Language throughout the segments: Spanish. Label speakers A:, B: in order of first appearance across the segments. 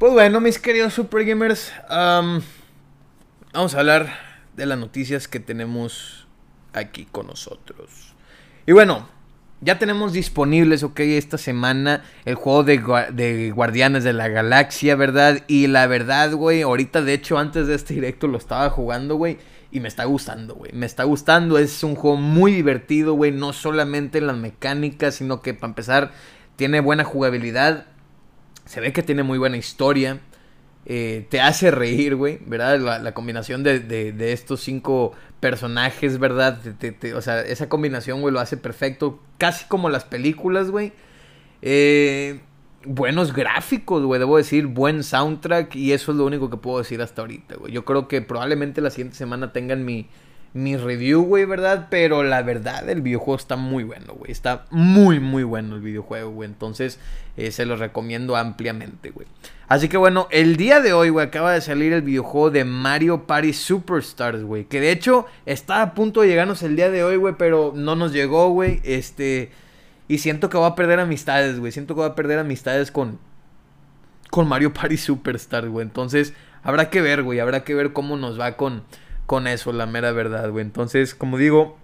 A: Pues bueno, mis queridos Super Gamers, vamos a hablar de las noticias que tenemos aquí con nosotros. Y bueno, ya tenemos disponibles, ok, esta semana el juego de, de, Guardianes de la Galaxia, ¿verdad? Y la verdad, güey, ahorita de hecho antes de este directo lo estaba jugando, güey. Y me está gustando, güey. Me está gustando. Es un juego muy divertido, güey. No solamente en las mecánicas, sino que para empezar tiene buena jugabilidad. Se ve que tiene muy buena historia. Eh, te hace reír, güey, ¿verdad? La, combinación de, estos cinco personajes, ¿verdad? o sea, esa combinación, güey, lo hace perfecto. Casi como las películas, güey. Eh, buenos gráficos, güey, debo decir, buen soundtrack. Y eso es lo único que puedo decir hasta ahorita, güey. Yo creo que probablemente la siguiente semana tengan mi, mi review, güey, ¿verdad? Pero la verdad, el videojuego está muy bueno, güey. Está muy, muy bueno el videojuego, güey. Entonces, eh, se lo recomiendo ampliamente, güey. Así que bueno, el día de hoy, güey, acaba de salir el videojuego de Mario Party Superstars, güey. Que de hecho está a punto de llegarnos el día de hoy, güey, pero no nos llegó, güey. Este. Y siento que voy a perder amistades, güey. Siento que voy a perder amistades con. Con Mario Party Superstars, güey. Entonces, habrá que ver, güey. Habrá que ver cómo nos va con con eso, la mera verdad, güey. Entonces, como digo,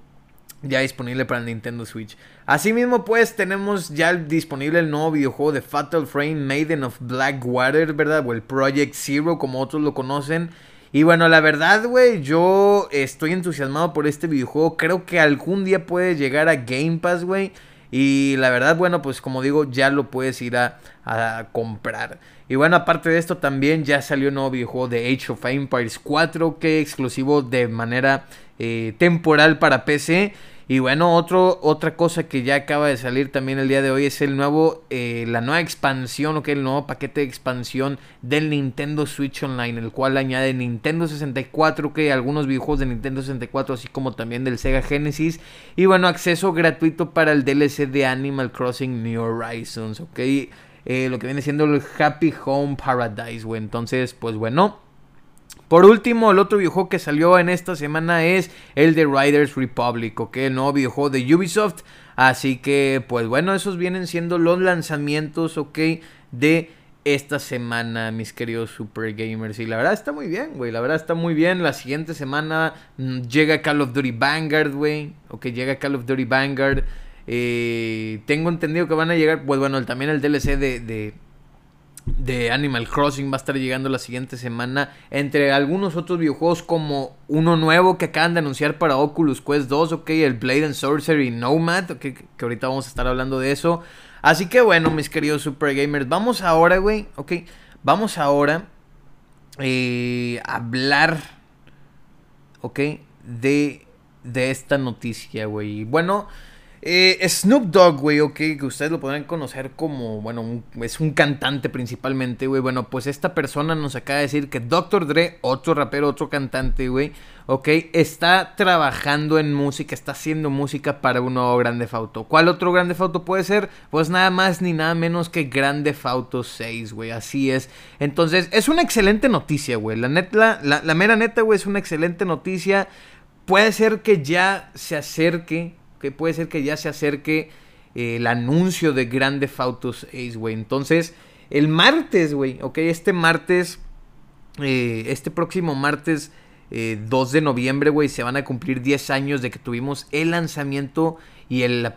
A: ya disponible para el Nintendo Switch. Asimismo, pues tenemos ya disponible el nuevo videojuego de Fatal Frame Maiden of Blackwater, ¿verdad? O el Project Zero, como otros lo conocen. Y bueno, la verdad, güey, yo estoy entusiasmado por este videojuego. Creo que algún día puede llegar a Game Pass, güey. Y la verdad, bueno, pues como digo, ya lo puedes ir a, a comprar. Y bueno, aparte de esto, también ya salió un nuevo videojuego de Age of Empires 4, que exclusivo de manera eh, temporal para PC. Y bueno, otro, otra cosa que ya acaba de salir también el día de hoy es el nuevo, eh, la nueva expansión, que el nuevo paquete de expansión del Nintendo Switch Online, el cual añade Nintendo 64, que algunos videojuegos de Nintendo 64, así como también del Sega Genesis. Y bueno, acceso gratuito para el DLC de Animal Crossing New Horizons, ok. Eh, lo que viene siendo el Happy Home Paradise, güey. Entonces, pues bueno. Por último, el otro videojuego que salió en esta semana es el de Riders Republic, ok, el nuevo videojuego de Ubisoft. Así que, pues bueno, esos vienen siendo los lanzamientos, ok, de esta semana, mis queridos super gamers. Y la verdad está muy bien, güey. La verdad está muy bien. La siguiente semana mm, llega Call of Duty Vanguard, güey. Ok, llega Call of Duty Vanguard. Eh, tengo entendido que van a llegar, pues bueno, también el DLC de, de, Animal Crossing va a estar llegando la siguiente semana. Entre algunos otros videojuegos como uno nuevo que acaban de anunciar para Oculus Quest 2, ok, el Blade and Sorcery Nomad, okay, que ahorita vamos a estar hablando de eso. Así que bueno, mis queridos super gamers, vamos ahora, güey, ok, vamos ahora eh, a hablar, ok, de, de esta noticia, güey. Bueno... Eh, Snoop Dogg, güey, ok, que ustedes lo podrán conocer como, bueno, es un cantante principalmente, güey. Bueno, pues esta persona nos acaba de decir que Dr. Dre, otro rapero, otro cantante, güey, ok, está trabajando en música, está haciendo música para un nuevo Grande Fauto. ¿Cuál otro Grande Fauto puede ser? Pues nada más ni nada menos que Grande Fauto 6, güey, así es. Entonces, es una excelente noticia, güey. La, la mera neta, güey, es una excelente noticia. Puede ser que ya se acerque que puede ser que ya se acerque eh, el anuncio de Grande Autos Ace, güey. Entonces, el martes, güey, ok, este martes, eh, este próximo martes 2 eh, de noviembre, güey, se van a cumplir 10 años de que tuvimos el lanzamiento y el,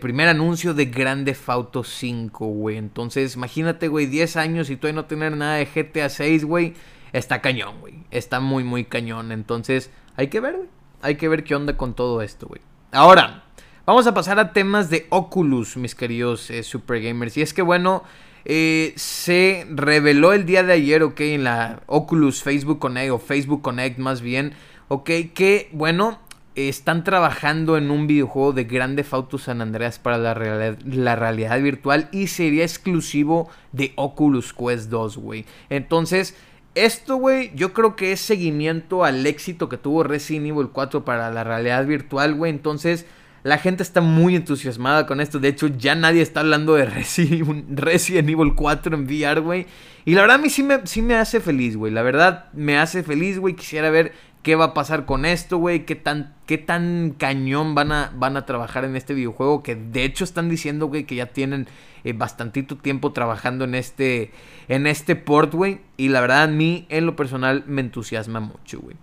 A: primer anuncio de Grande Auto 5, güey. Entonces, imagínate, güey, 10 años y todavía no tener nada de GTA 6, güey. Está cañón, güey. Está muy, muy cañón. Entonces, hay que ver, güey. Hay que ver qué onda con todo esto, güey. Ahora, vamos a pasar a temas de Oculus, mis queridos eh, super gamers. Y es que, bueno, eh, se reveló el día de ayer, ok, en la Oculus Facebook Connect, o Facebook Connect más bien, ok, que, bueno, están trabajando en un videojuego de Grande Auto San Andreas para la, la realidad virtual y sería exclusivo de Oculus Quest 2, güey. Entonces, esto, güey, yo creo que es seguimiento al éxito que tuvo Resident Evil 4 para la realidad virtual, güey. Entonces, la gente está muy entusiasmada con esto. De hecho, ya nadie está hablando de Resident Evil 4 en VR, güey. Y la verdad, a mí sí me, sí me hace feliz, güey. La verdad, me hace feliz, güey. Quisiera ver qué va a pasar con esto, güey, qué tan, qué tan cañón van a, van a trabajar en este videojuego, que de hecho están diciendo, güey, que ya tienen eh, bastantito tiempo trabajando en este, en este port, güey, y la verdad a mí, en lo personal, me entusiasma mucho, güey.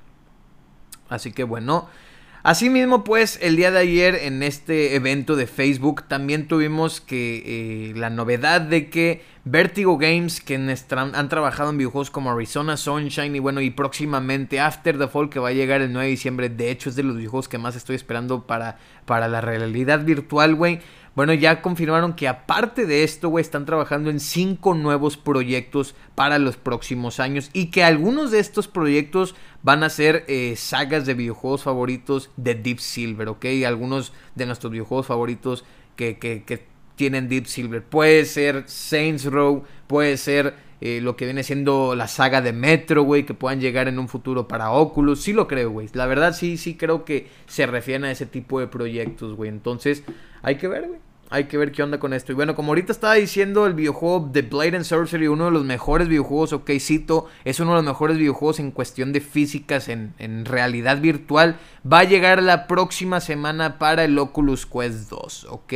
A: Así que bueno, Asimismo, pues, el día de ayer en este evento de Facebook también tuvimos que eh, la novedad de que Vertigo Games, que han trabajado en videojuegos como Arizona Sunshine y bueno, y próximamente After the Fall, que va a llegar el 9 de diciembre, de hecho es de los videojuegos que más estoy esperando para, para la realidad virtual, güey bueno, ya confirmaron que aparte de esto, güey, están trabajando en cinco nuevos proyectos para los próximos años y que algunos de estos proyectos van a ser eh, sagas de videojuegos favoritos de Deep Silver, ¿ok? Algunos de nuestros videojuegos favoritos que, tienen Deep Silver. Puede ser Saints Row, puede ser eh, lo que viene siendo la saga de Metro, güey, que puedan llegar en un futuro para Oculus. Sí lo creo, güey. La verdad sí, sí creo que se refieren a ese tipo de proyectos, güey. Entonces, hay que ver, güey. Hay que ver qué onda con esto. Y bueno, como ahorita estaba diciendo, el videojuego The Blade and Sorcery, uno de los mejores videojuegos, ok, cito, es uno de los mejores videojuegos en cuestión de físicas, en, en realidad virtual. Va a llegar la próxima semana para el Oculus Quest 2, ok.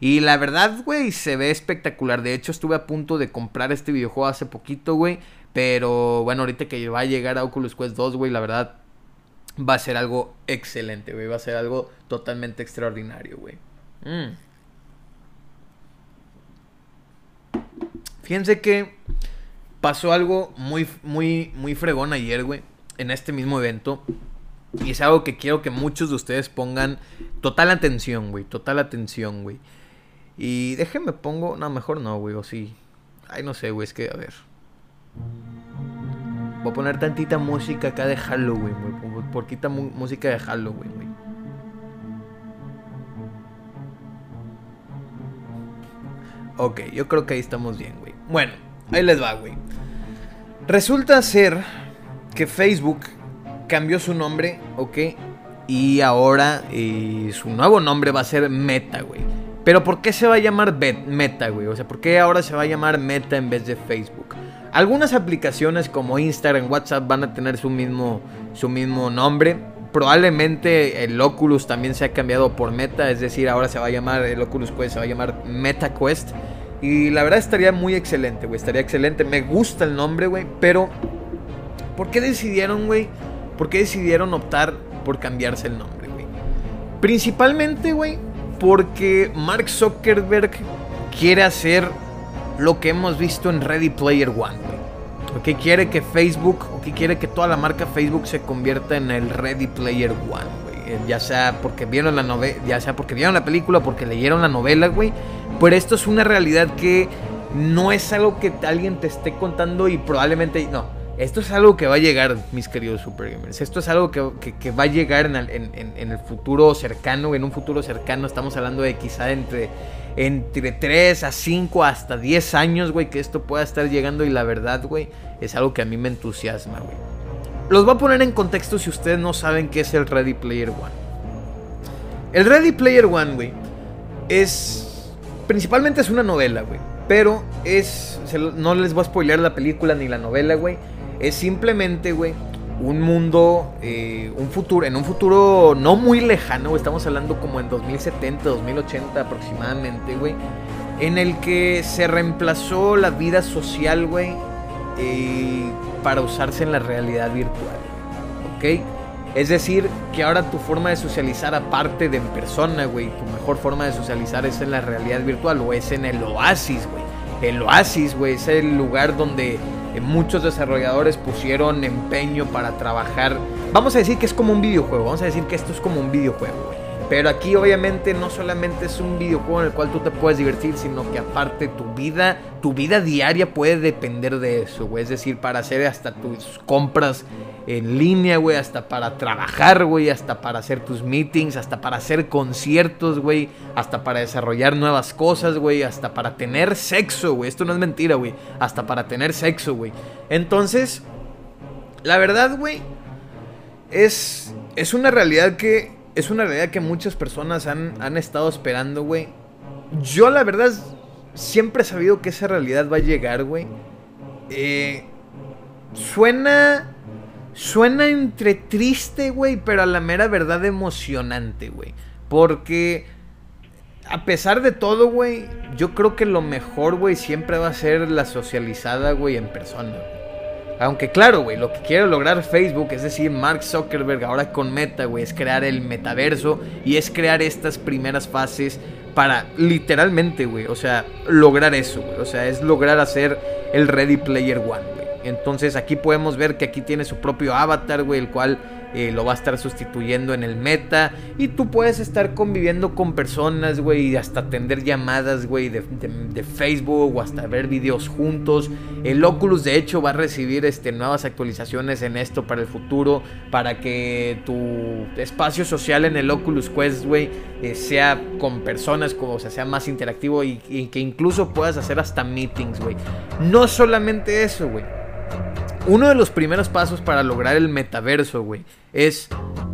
A: Y la verdad, güey, se ve espectacular. De hecho, estuve a punto de comprar este videojuego hace poquito, güey. Pero bueno, ahorita que va a llegar a Oculus Quest 2, güey, la verdad va a ser algo excelente, güey. Va a ser algo totalmente extraordinario, güey. Mm. Fíjense que pasó algo muy, muy, muy fregón ayer, güey. En este mismo evento. Y es algo que quiero que muchos de ustedes pongan total atención, güey. Total atención, güey. Y déjenme pongo. No, mejor no, güey. O sí. Ay, no sé, güey. Es que, a ver. Voy a poner tantita música acá de Halloween, güey. Porquita música de Halloween, güey. Ok, yo creo que ahí estamos bien, güey. Bueno, ahí les va, güey. Resulta ser que Facebook cambió su nombre, ok. Y ahora eh, su nuevo nombre va a ser Meta, güey. Pero ¿por qué se va a llamar Meta, güey? O sea, ¿por qué ahora se va a llamar Meta en vez de Facebook? Algunas aplicaciones como Instagram, WhatsApp van a tener su mismo, su mismo nombre. Probablemente el Oculus también se ha cambiado por Meta, es decir, ahora se va a llamar, el Oculus Quest se va a llamar Meta Quest. Y la verdad estaría muy excelente, güey, estaría excelente. Me gusta el nombre, güey, pero ¿por qué decidieron, güey? ¿Por qué decidieron optar por cambiarse el nombre, güey? Principalmente, güey, porque Mark Zuckerberg quiere hacer lo que hemos visto en Ready Player One. Que quiere que Facebook, o que quiere que toda la marca Facebook se convierta en el Ready Player One. Eh, ya sea porque vieron la novela, ya sea porque vieron la película, porque leyeron la novela, güey. Pero esto es una realidad que no es algo que alguien te esté contando y probablemente no. Esto es algo que va a llegar, mis queridos Super Gamers. Esto es algo que, va a llegar en el, futuro cercano. En un futuro cercano estamos hablando de quizá entre, entre 3 a 5 hasta 10 años, güey, que esto pueda estar llegando. Y la verdad, güey, es algo que a mí me entusiasma, güey. Los voy a poner en contexto si ustedes no saben qué es el Ready Player One. El Ready Player One, güey, es... Principalmente es una novela, güey. Pero es... No les voy a spoilear la película ni la novela, güey es simplemente, güey, un mundo, eh, un futuro, en un futuro no muy lejano, estamos hablando como en 2070, 2080 aproximadamente, güey, en el que se reemplazó la vida social, güey, eh, para usarse en la realidad virtual, ¿ok? Es decir, que ahora tu forma de socializar aparte de en persona, güey, tu mejor forma de socializar es en la realidad virtual o es en el oasis, güey. El oasis, güey, es el lugar donde muchos desarrolladores pusieron empeño para trabajar. Vamos a decir que es como un videojuego, vamos a decir que esto es como un videojuego, Pero aquí obviamente no solamente es un videojuego en el cual tú te puedes divertir, sino que aparte tu vida, tu vida diaria puede depender de eso, güey. Es decir, para hacer hasta tus compras en línea, güey, hasta para trabajar, güey, hasta para hacer tus meetings, hasta para hacer conciertos, güey, hasta para desarrollar nuevas cosas, güey, hasta para tener sexo, güey. Esto no es mentira, güey. Hasta para tener sexo, güey. Entonces, la verdad, güey, es, es una realidad que es una realidad que muchas personas han, han estado esperando, güey. Yo, la verdad, siempre he sabido que esa realidad va a llegar, güey. Eh, suena suena entre triste, güey, pero a la mera verdad emocionante, güey. Porque a pesar de todo, güey, yo creo que lo mejor, güey, siempre va a ser la socializada, güey, en persona. Aunque claro, güey, lo que quiere lograr Facebook, es decir, Mark Zuckerberg ahora con Meta, güey, es crear el metaverso y es crear estas primeras fases para literalmente, güey, o sea, lograr eso, güey. O sea, es lograr hacer el Ready Player One, güey. Entonces aquí podemos ver que aquí tiene su propio avatar, güey, el cual eh, lo va a estar sustituyendo en el meta. Y tú puedes estar conviviendo con personas, güey, y hasta atender llamadas, güey, de, Facebook o hasta ver videos juntos. El Oculus, de hecho, va a recibir este, nuevas actualizaciones en esto para el futuro, para que tu espacio social en el Oculus Quest, güey, eh, sea con personas, como, o sea, sea más interactivo y, y que incluso puedas hacer hasta meetings, güey. No solamente eso, güey. Uno de los primeros pasos para lograr el metaverso, güey, es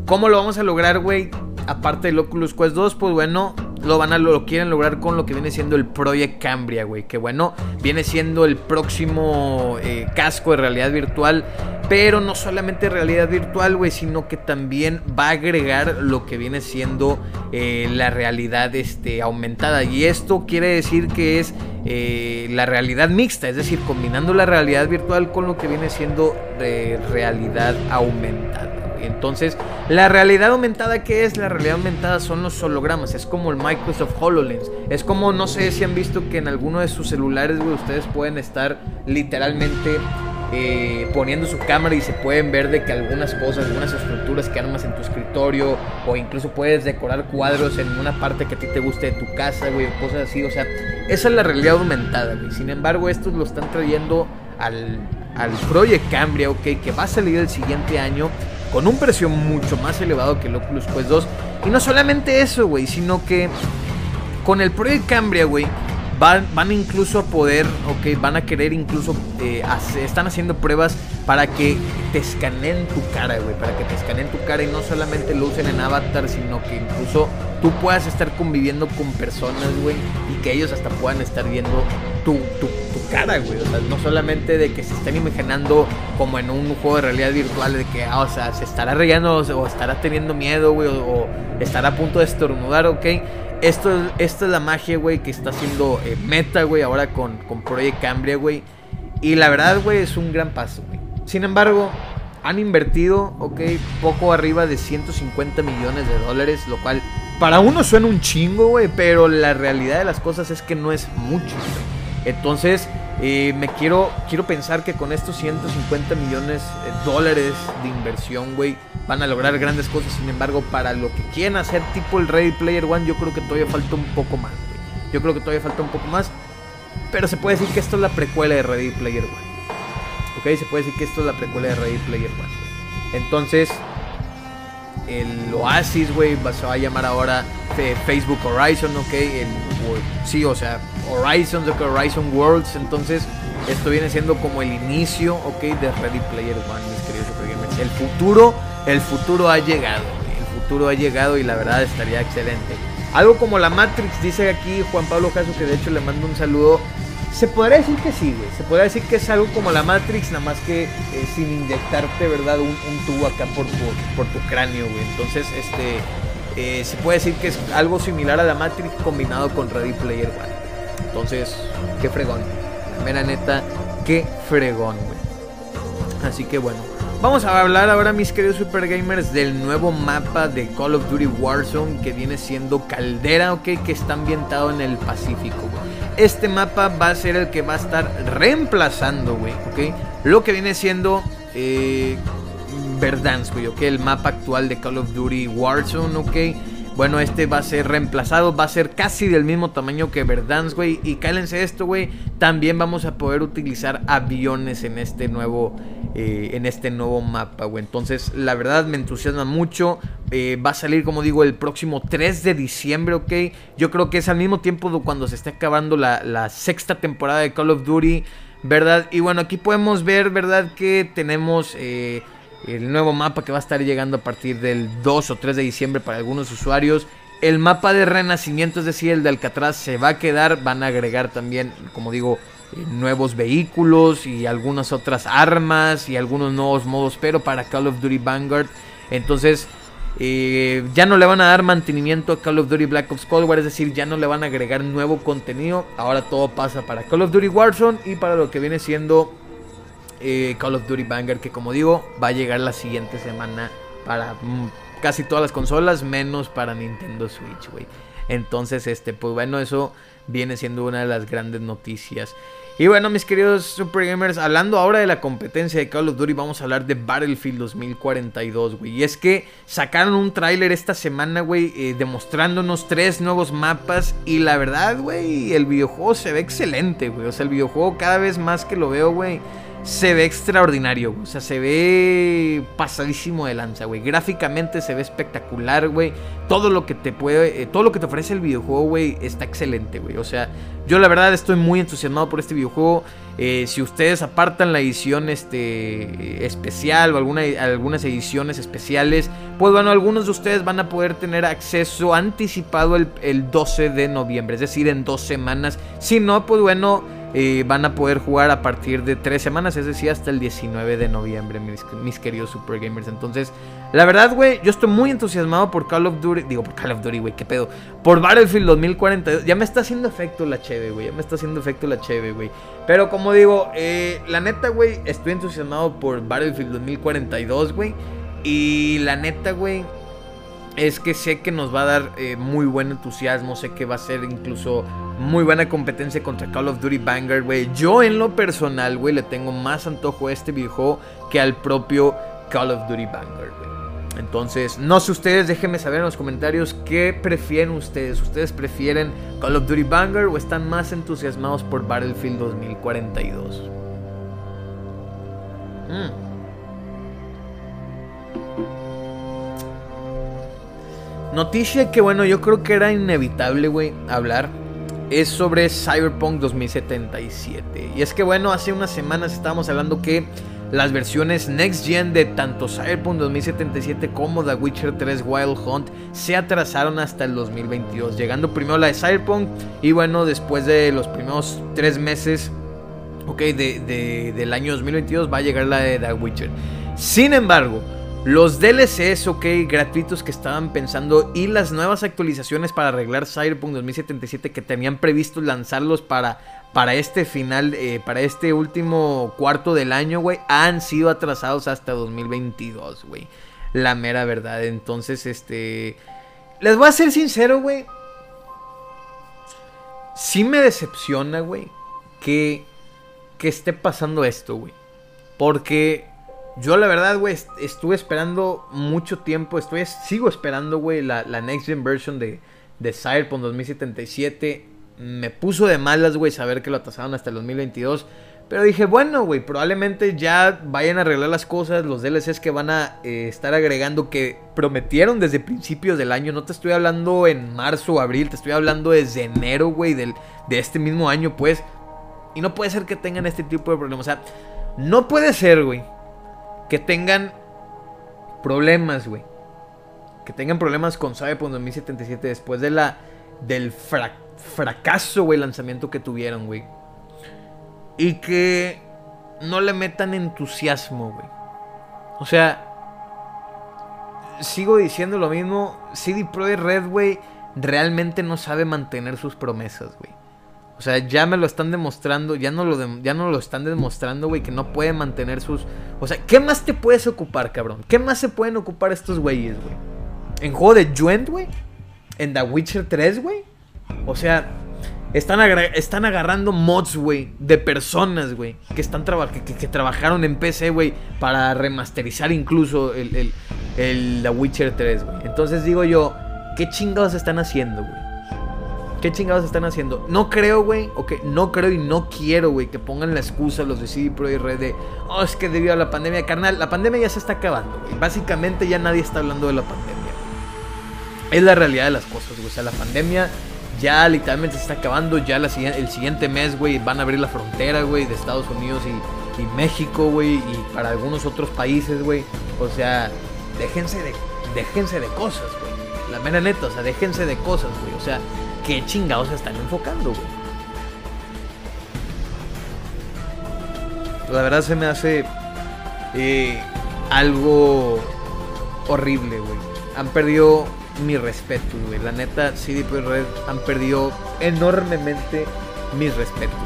A: cómo lo vamos a lograr, güey. Aparte del Oculus Quest 2, pues bueno, lo van a lo quieren lograr con lo que viene siendo el Project Cambria, güey. Que bueno, viene siendo el próximo eh, casco de realidad virtual. Pero no solamente realidad virtual, güey, sino que también va a agregar lo que viene siendo eh, la realidad este, aumentada. Y esto quiere decir que es eh, la realidad mixta, es decir, combinando la realidad virtual con lo que viene siendo realidad aumentada. Entonces, la realidad aumentada, ¿qué es? La realidad aumentada son los hologramas, es como el Microsoft HoloLens. Es como, no sé si han visto que en alguno de sus celulares, ustedes pueden estar literalmente eh, poniendo su cámara y se pueden ver de que algunas cosas, algunas estructuras que armas en tu escritorio o incluso puedes decorar cuadros en una parte que a ti te guste de tu casa, güey, cosas así, o sea, esa es la realidad aumentada, güey. Sin embargo, estos lo están trayendo al, al Project Cambria, ok, que va a salir el siguiente año con un precio mucho más elevado que el Oculus Quest 2. Y no solamente eso, güey, sino que con el Project Cambria, güey, Van, incluso a poder, ok, van a querer incluso, eh, están haciendo pruebas para que te escaneen tu cara, güey, para que te escaneen tu cara y no solamente lo usen en avatar, sino que incluso tú puedas estar conviviendo con personas, güey, y que ellos hasta puedan estar viendo tu, tu, cara, güey, o sea, no solamente de que se estén imaginando como en un juego de realidad virtual, de que, ah, o sea, se estará reyendo o, estará teniendo miedo, güey, o, o estará a punto de estornudar, ok esto, esta es la magia, güey, que está haciendo eh, Meta, güey, ahora con, con Project Cambria, güey. Y la verdad, güey, es un gran paso, güey. Sin embargo, han invertido, ok, poco arriba de 150 millones de dólares, lo cual para uno suena un chingo, güey, pero la realidad de las cosas es que no es mucho, güey. Entonces, eh, me quiero, quiero pensar que con estos 150 millones de dólares de inversión, güey, van a lograr grandes cosas. Sin embargo, para lo que quieren hacer, tipo el Ready Player One, yo creo que todavía falta un poco más, güey. Yo creo que todavía falta un poco más. Pero se puede decir que esto es la precuela de Ready Player One. Ok, se puede decir que esto es la precuela de Ready Player One. Entonces, el Oasis, güey, se va a llamar ahora Facebook Horizon, ok. El, sí, o sea, Horizon, Horizon Worlds. Entonces, esto viene siendo como el inicio, ok, de Ready Player One, mis queridos El futuro, el futuro ha llegado, el futuro ha llegado y la verdad estaría excelente. Algo como la Matrix, dice aquí Juan Pablo Caso, que de hecho le mando un saludo. Se podría decir que sí, güey. Se podría decir que es algo como la Matrix, nada más que eh, sin inyectarte, ¿verdad? Un, tubo acá por tu, por tu cráneo, güey. Entonces, este. Eh, se puede decir que es algo similar a la Matrix combinado con Ready Player One. Entonces, qué fregón. La mera neta, qué fregón, güey. Así que bueno. Vamos a hablar ahora, mis queridos super gamers, del nuevo mapa de Call of Duty Warzone que viene siendo Caldera, ok, que está ambientado en el Pacífico, güey. Este mapa va a ser el que va a estar reemplazando, güey, ok, lo que viene siendo eh, Verdansk, güey, ok, el mapa actual de Call of Duty Warzone, ok bueno, este va a ser reemplazado, va a ser casi del mismo tamaño que Verdansk, güey. Y cálense esto, güey. También vamos a poder utilizar aviones en este nuevo, eh, en este nuevo mapa, güey. Entonces, la verdad me entusiasma mucho. Eh, va a salir, como digo, el próximo 3 de diciembre, ok. Yo creo que es al mismo tiempo cuando se esté acabando la, la sexta temporada de Call of Duty, ¿verdad? Y bueno, aquí podemos ver, ¿verdad? Que tenemos... Eh, el nuevo mapa que va a estar llegando a partir del 2 o 3 de diciembre para algunos usuarios. El mapa de renacimiento, es decir, el de Alcatraz, se va a quedar. Van a agregar también, como digo, nuevos vehículos y algunas otras armas y algunos nuevos modos, pero para Call of Duty Vanguard. Entonces, eh, ya no le van a dar mantenimiento a Call of Duty Black Ops Cold War, es decir, ya no le van a agregar nuevo contenido. Ahora todo pasa para Call of Duty Warzone y para lo que viene siendo eh, Call of Duty Vanguard, que como digo, va a llegar la siguiente semana para mm, casi todas las consolas, menos para Nintendo Switch, güey. Entonces, este, pues bueno, eso viene siendo una de las grandes noticias. Y bueno, mis queridos Super Gamers, hablando ahora de la competencia de Call of Duty, vamos a hablar de Battlefield 2042, güey. Y es que sacaron un tráiler esta semana, güey, eh, demostrándonos tres nuevos mapas. Y la verdad, güey, el videojuego se ve excelente, güey. O sea, el videojuego cada vez más que lo veo, güey se ve extraordinario, O sea, se ve pasadísimo de lanza, güey. Gráficamente se ve espectacular, güey. Todo lo que te puede, eh, todo lo que te ofrece el videojuego, güey, está excelente, güey. O sea, yo la verdad estoy muy entusiasmado por este videojuego. Eh, si ustedes apartan la edición este, especial o alguna, algunas ediciones especiales, pues bueno, algunos de ustedes van a poder tener acceso anticipado el, el 12 de noviembre, es decir, en dos semanas. Si no, pues bueno eh, van a poder jugar a partir de tres semanas, es decir, hasta el 19 de noviembre, mis, queridos Super Gamers. Entonces, la verdad, güey, yo estoy muy entusiasmado por Call of Duty. Digo, por Call of Duty, güey, qué pedo. Por Battlefield 2042. Ya me está haciendo efecto la cheve, güey. Ya me está haciendo efecto la cheve, güey. Pero como digo, eh, la neta, güey, estoy entusiasmado por Battlefield 2042, güey. Y la neta, güey, es que sé que nos va a dar eh, muy buen entusiasmo. Sé que va a ser incluso muy buena competencia contra Call of Duty Vanguard, güey. Yo en lo personal, güey, le tengo más antojo a este videojuego que al propio Call of Duty Vanguard, güey. Entonces, no sé ustedes, déjenme saber en los comentarios qué prefieren ustedes. ¿Ustedes prefieren Call of Duty Vanguard o están más entusiasmados por Battlefield 2042? Mm. Noticia que, bueno, yo creo que era inevitable, güey, hablar es sobre Cyberpunk 2077. Y es que bueno, hace unas semanas estábamos hablando que las versiones Next Gen de tanto Cyberpunk 2077 como The Witcher 3 Wild Hunt se atrasaron hasta el 2022, llegando primero la de Cyberpunk y bueno, después de los primeros tres meses ok, de, del año 2022 va a llegar la de The Witcher. Sin embargo, los DLCs, ok, gratuitos que estaban pensando y las nuevas actualizaciones para arreglar Cyberpunk 2077 que tenían previsto lanzarlos para, para este final, eh, para este último cuarto del año, güey, han sido atrasados hasta 2022, güey. La mera verdad. Entonces, este... Les voy a ser sincero, güey. Sí me decepciona, güey, que, que esté pasando esto, güey. Porque yo la verdad, güey, estuve esperando mucho tiempo, estoy, sigo esperando, güey, la, Next Gen version de, de Cyberpunk 2077. Me puso de malas, güey, saber que lo atasaron hasta el 2022. Pero dije, bueno, güey, probablemente ya vayan a arreglar las cosas, los DLCs que van a eh, estar agregando que prometieron desde principios del año. No te estoy hablando en marzo o abril, te estoy hablando desde enero, güey, de este mismo año, pues. Y no puede ser que tengan este tipo de problemas. O sea, no puede ser, güey, que tengan problemas, güey. Que tengan problemas con Cyberpunk 2077 después de la del fracaso, güey, lanzamiento que tuvieron, güey. Y que no le metan entusiasmo, güey. O sea, sigo diciendo lo mismo. CD Projekt Red, güey, realmente no sabe mantener sus promesas, güey. O sea, ya me lo están demostrando, ya no lo, ya no lo están demostrando, güey, que no puede mantener sus... O sea, ¿qué más te puedes ocupar, cabrón? ¿Qué más se pueden ocupar estos güeyes, güey? ¿En juego de Juent, güey? ¿En The Witcher 3, güey? O sea, están, están agarrando mods, güey, de personas, güey, que, están que, trabajaron en PC, güey, para remasterizar incluso el, el, el The Witcher 3, güey. Entonces digo yo, ¿qué chingados están haciendo, güey? ¿Qué chingados están haciendo? No creo, güey, ok, no creo y no quiero, güey, que pongan la excusa los de CD Pro y Red de, oh, es que debido a la pandemia, carnal, la pandemia ya se está acabando, güey. Básicamente ya nadie está hablando de la pandemia. Es la realidad de las cosas, güey. O sea, la pandemia ya literalmente se está acabando. Ya el siguiente mes, güey, van a abrir la frontera, güey, de Estados Unidos y, y México, güey, y para algunos otros países, güey. O sea, déjense de, déjense de cosas, güey. La mera neta, o sea, déjense de cosas, güey. O sea, qué chingados se están enfocando, güey. La verdad se me hace eh, algo horrible, güey. Han perdido mi respeto, güey. La neta, CD Projekt Red han perdido enormemente mis respetos.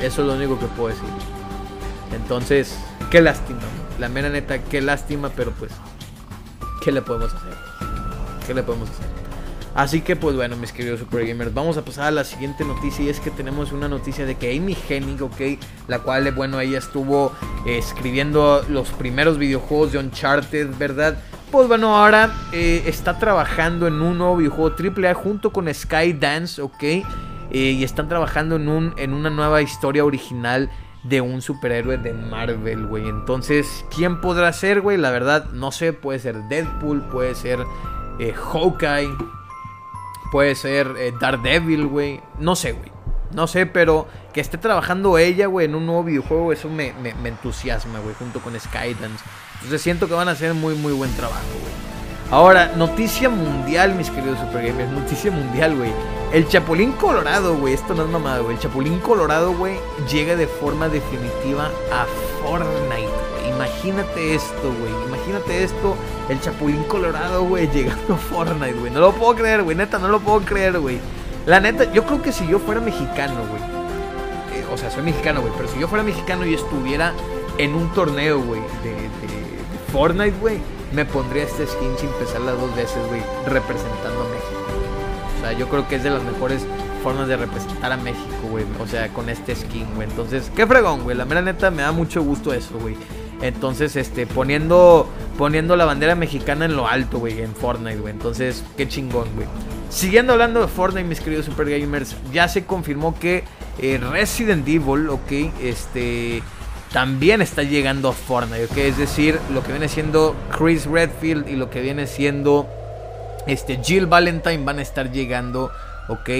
A: Eso es lo único que puedo decir. Entonces, qué lástima, La mera neta, qué lástima, pero pues, ¿qué le podemos hacer? ¿Qué le podemos hacer? Así que pues bueno, mis queridos Super Gamers, vamos a pasar a la siguiente noticia y es que tenemos una noticia de que Amy Hennig, ok, la cual, bueno, ella estuvo eh, escribiendo los primeros videojuegos de Uncharted, ¿verdad? Pues bueno, ahora eh, está trabajando en un nuevo videojuego AAA junto con Skydance, ok, eh, y están trabajando en, un, en una nueva historia original de un superhéroe de Marvel, güey. Entonces, ¿quién podrá ser, güey? La verdad, no sé, puede ser Deadpool, puede ser Hawkeye Puede ser eh, Daredevil, güey. No sé, güey. No sé, pero que esté trabajando ella, güey, en un nuevo videojuego, eso me, entusiasma, güey, junto con Skydance. Entonces siento que van a hacer muy, muy buen trabajo, güey. Ahora, noticia mundial, mis queridos Super Gamers. Noticia mundial, güey. El Chapulín Colorado, güey. Esto no es mamada, güey. El Chapulín Colorado, güey, llega de forma definitiva a Fortnite. Imagínate esto, güey. Imagínate esto. El Chapulín Colorado, güey, llegando a Fortnite, güey. No lo puedo creer, güey. Neta, no lo puedo creer, güey. La neta, yo creo que si yo fuera mexicano, güey. Eh, o sea, soy mexicano, güey. Pero si yo fuera mexicano y estuviera en un torneo, güey, de, Fortnite, güey, me pondría este skin sin pesarla dos veces, güey, representando a México. O sea, yo creo que es de las mejores formas de representar a México, güey. O sea, con este skin, güey. Entonces, qué fregón, güey. La mera neta me da mucho gusto eso, güey. Entonces, este, poniendo, poniendo la bandera mexicana en lo alto, güey, en Fortnite, güey. Entonces, qué chingón, güey. Siguiendo hablando de Fortnite, mis queridos Super Gamers, ya se confirmó que eh, Resident Evil, ok, este, también está llegando a Fortnite, ok. Es decir, lo que viene siendo Chris Redfield y lo que viene siendo este, Jill Valentine van a estar llegando, ok,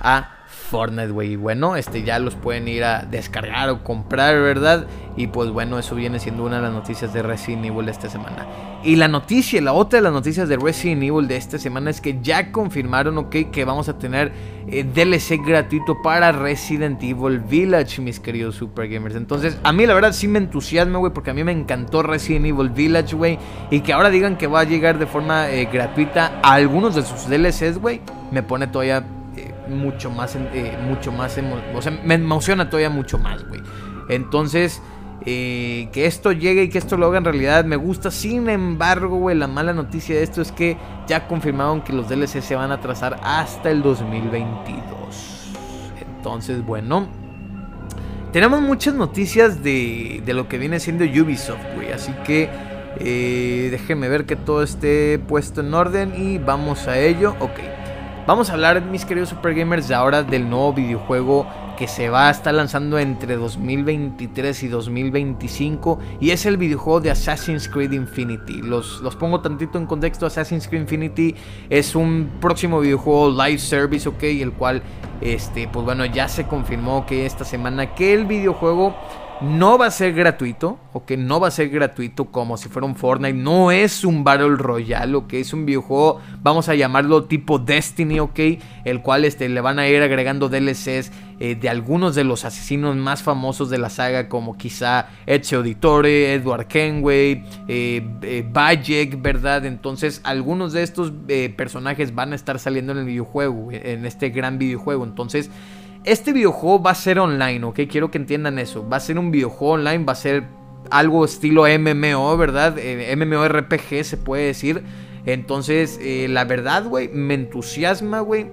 A: a Fortnite, güey. Y bueno, este ya los pueden ir a descargar o comprar, ¿verdad? Y pues bueno, eso viene siendo una de las noticias de Resident Evil de esta semana. Y la noticia, la otra de las noticias de Resident Evil de esta semana es que ya confirmaron, ok, que vamos a tener eh, DLC gratuito para Resident Evil Village, mis queridos Super Gamers. Entonces, a mí la verdad sí me entusiasma, güey, porque a mí me encantó Resident Evil Village, güey. Y que ahora digan que va a llegar de forma eh, gratuita a algunos de sus DLCs, güey, me pone todavía mucho más, eh, mucho más, o sea, me emociona todavía mucho más, güey. Entonces, eh, que esto llegue y que esto lo haga en realidad me gusta. Sin embargo, güey, la mala noticia de esto es que ya confirmaron que los DLC se van a trazar hasta el 2022. Entonces, bueno. Tenemos muchas noticias de, de lo que viene siendo Ubisoft, güey. Así que eh, déjenme ver que todo esté puesto en orden y vamos a ello. Ok. Vamos a hablar, mis queridos Super Gamers, ahora del nuevo videojuego que se va a estar lanzando entre 2023 y 2025 y es el videojuego de Assassin's Creed Infinity. Los, los pongo tantito en contexto, Assassin's Creed Infinity es un próximo videojuego live service, ok, el cual, este, pues bueno, ya se confirmó que esta semana que el videojuego no va a ser gratuito, ok, no va a ser gratuito como si fuera un Fortnite, no es un Battle Royale, ok, es un videojuego, vamos a llamarlo tipo Destiny, ok, el cual este, le van a ir agregando DLCs eh, de algunos de los asesinos más famosos de la saga, como quizá Ezio Auditore, Edward Kenway, eh, eh ¿verdad? Entonces, algunos de estos eh, personajes van a estar saliendo en el videojuego, en este gran videojuego, entonces... Este videojuego va a ser online, ¿ok? Quiero que entiendan eso. Va a ser un videojuego online, va a ser algo estilo MMO, ¿verdad? Eh, MMORPG se puede decir. Entonces, eh, la verdad, güey, me entusiasma, güey.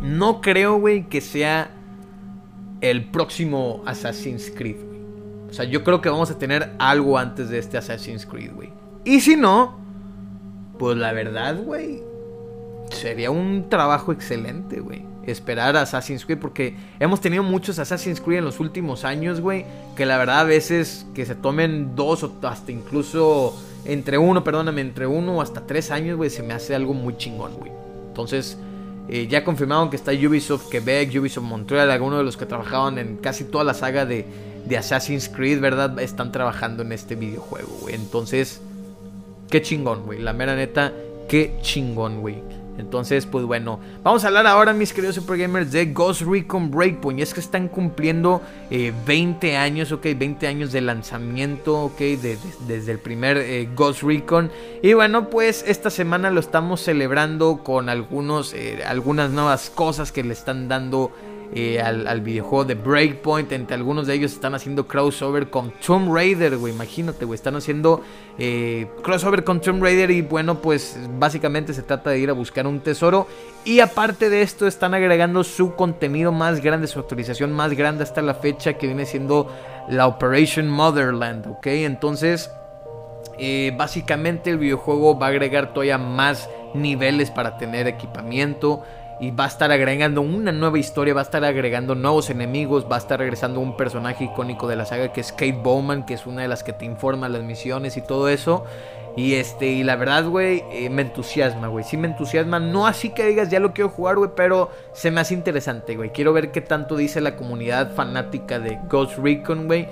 A: No creo, güey, que sea el próximo Assassin's Creed, güey. O sea, yo creo que vamos a tener algo antes de este Assassin's Creed, güey. Y si no, pues la verdad, güey, sería un trabajo excelente, güey esperar a Assassin's Creed porque hemos tenido muchos Assassin's Creed en los últimos años, güey, que la verdad a veces que se tomen dos o hasta incluso entre uno, perdóname, entre uno o hasta tres años, güey, se me hace algo muy chingón, güey. Entonces, eh, ya confirmaron que está Ubisoft Quebec, Ubisoft Montreal, algunos de los que trabajaban en casi toda la saga de, de Assassin's Creed, ¿verdad? Están trabajando en este videojuego, güey. Entonces, qué chingón, güey. La mera neta, qué chingón, güey. Entonces, pues bueno, vamos a hablar ahora, mis queridos Super Gamers, de Ghost Recon Breakpoint. Y es que están cumpliendo 20 eh, años, ok, 20 años de lanzamiento, ok, desde el primer eh, Ghost Recon. Y bueno, pues esta semana lo estamos celebrando con algunos, eh, algunas nuevas cosas que le están dando eh, al, videojuego de Breakpoint. Entre algunos de ellos están haciendo crossover con Tomb Raider, güey. Imagínate, güey. Están haciendo eh, crossover con Tomb Raider y bueno, pues básicamente se trata de ir a buscar un tesoro. Y aparte de esto, están agregando su contenido más grande, su actualización más grande hasta la fecha que viene siendo la Operation Motherland, ¿ok? Entonces, eh, básicamente el videojuego va a agregar todavía más niveles para tener equipamiento y va a estar agregando una nueva historia, va a estar agregando nuevos enemigos, va a estar regresando un personaje icónico de la saga que es Kate Bowman, que es una de las que te informa las misiones y todo eso. Y este, y la verdad, güey, eh, me entusiasma, güey. Sí me entusiasma. No así que digas, ya lo quiero jugar, güey, pero se me hace interesante, güey. Quiero ver qué tanto dice la comunidad fanática de Ghost Recon, güey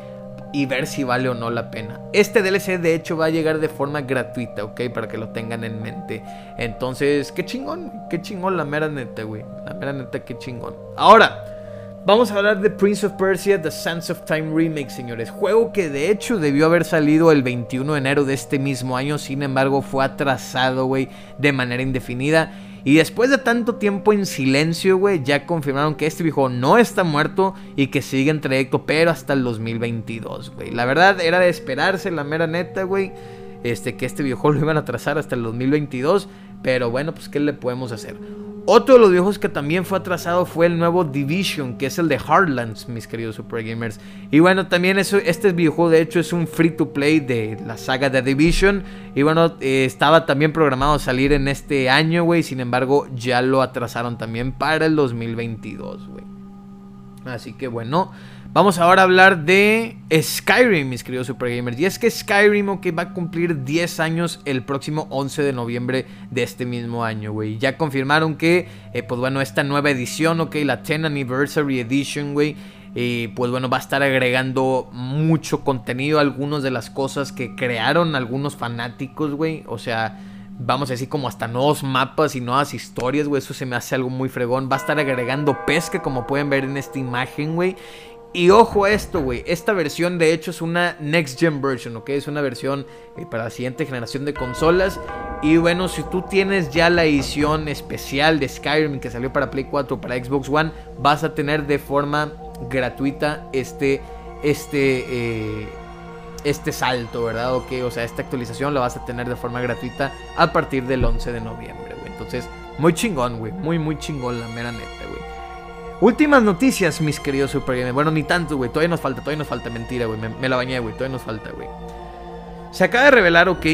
A: y ver si vale o no la pena. Este DLC de hecho va a llegar de forma gratuita, ¿ok? Para que lo tengan en mente. Entonces, qué chingón, qué chingón la mera neta, güey. La mera neta, qué chingón. Ahora, vamos a hablar de Prince of Persia, The Sands of Time Remake, señores. Juego que de hecho debió haber salido el 21 de enero de este mismo año. Sin embargo, fue atrasado, güey, de manera indefinida. Y después de tanto tiempo en silencio, güey, ya confirmaron que este viejo no está muerto y que sigue en trayecto, pero hasta el 2022, güey. La verdad era de esperarse, la mera neta, güey. Este, que este viejo lo iban a trazar hasta el 2022. Pero bueno, pues ¿qué le podemos hacer? Otro de los viejos que también fue atrasado fue el nuevo Division, que es el de Hardlands, mis queridos Super Gamers. Y bueno, también eso, este videojuego de hecho es un free to play de la saga de Division. Y bueno, eh, estaba también programado a salir en este año, güey. Sin embargo, ya lo atrasaron también para el 2022, güey. Así que bueno, Vamos ahora a hablar de Skyrim, mis queridos Super Gamers. Y es que Skyrim, ok, va a cumplir 10 años el próximo 11 de noviembre de este mismo año, güey. Ya confirmaron que, eh, pues bueno, esta nueva edición, ok, la 10 Anniversary Edition, güey. Eh, pues bueno, va a estar agregando mucho contenido, algunas de las cosas que crearon algunos fanáticos, güey. O sea, vamos a decir como hasta nuevos mapas y nuevas historias, güey. Eso se me hace algo muy fregón. Va a estar agregando pesca, como pueden ver en esta imagen, güey. Y ojo a esto, güey. Esta versión de hecho es una Next Gen version, ¿ok? Es una versión eh, para la siguiente generación de consolas. Y bueno, si tú tienes ya la edición especial de Skyrim que salió para Play 4 para Xbox One, vas a tener de forma gratuita este, este, eh, este salto, ¿verdad? Ok, o sea, esta actualización la vas a tener de forma gratuita a partir del 11 de noviembre, güey. Entonces, muy chingón, güey. Muy, muy chingón, la mera neta, güey. Últimas noticias, mis queridos Super. Bueno, ni tanto, güey. Todavía nos falta, todavía nos falta. Mentira, güey. Me, la bañé, güey. Todavía nos falta, güey. Se acaba de revelar, ok,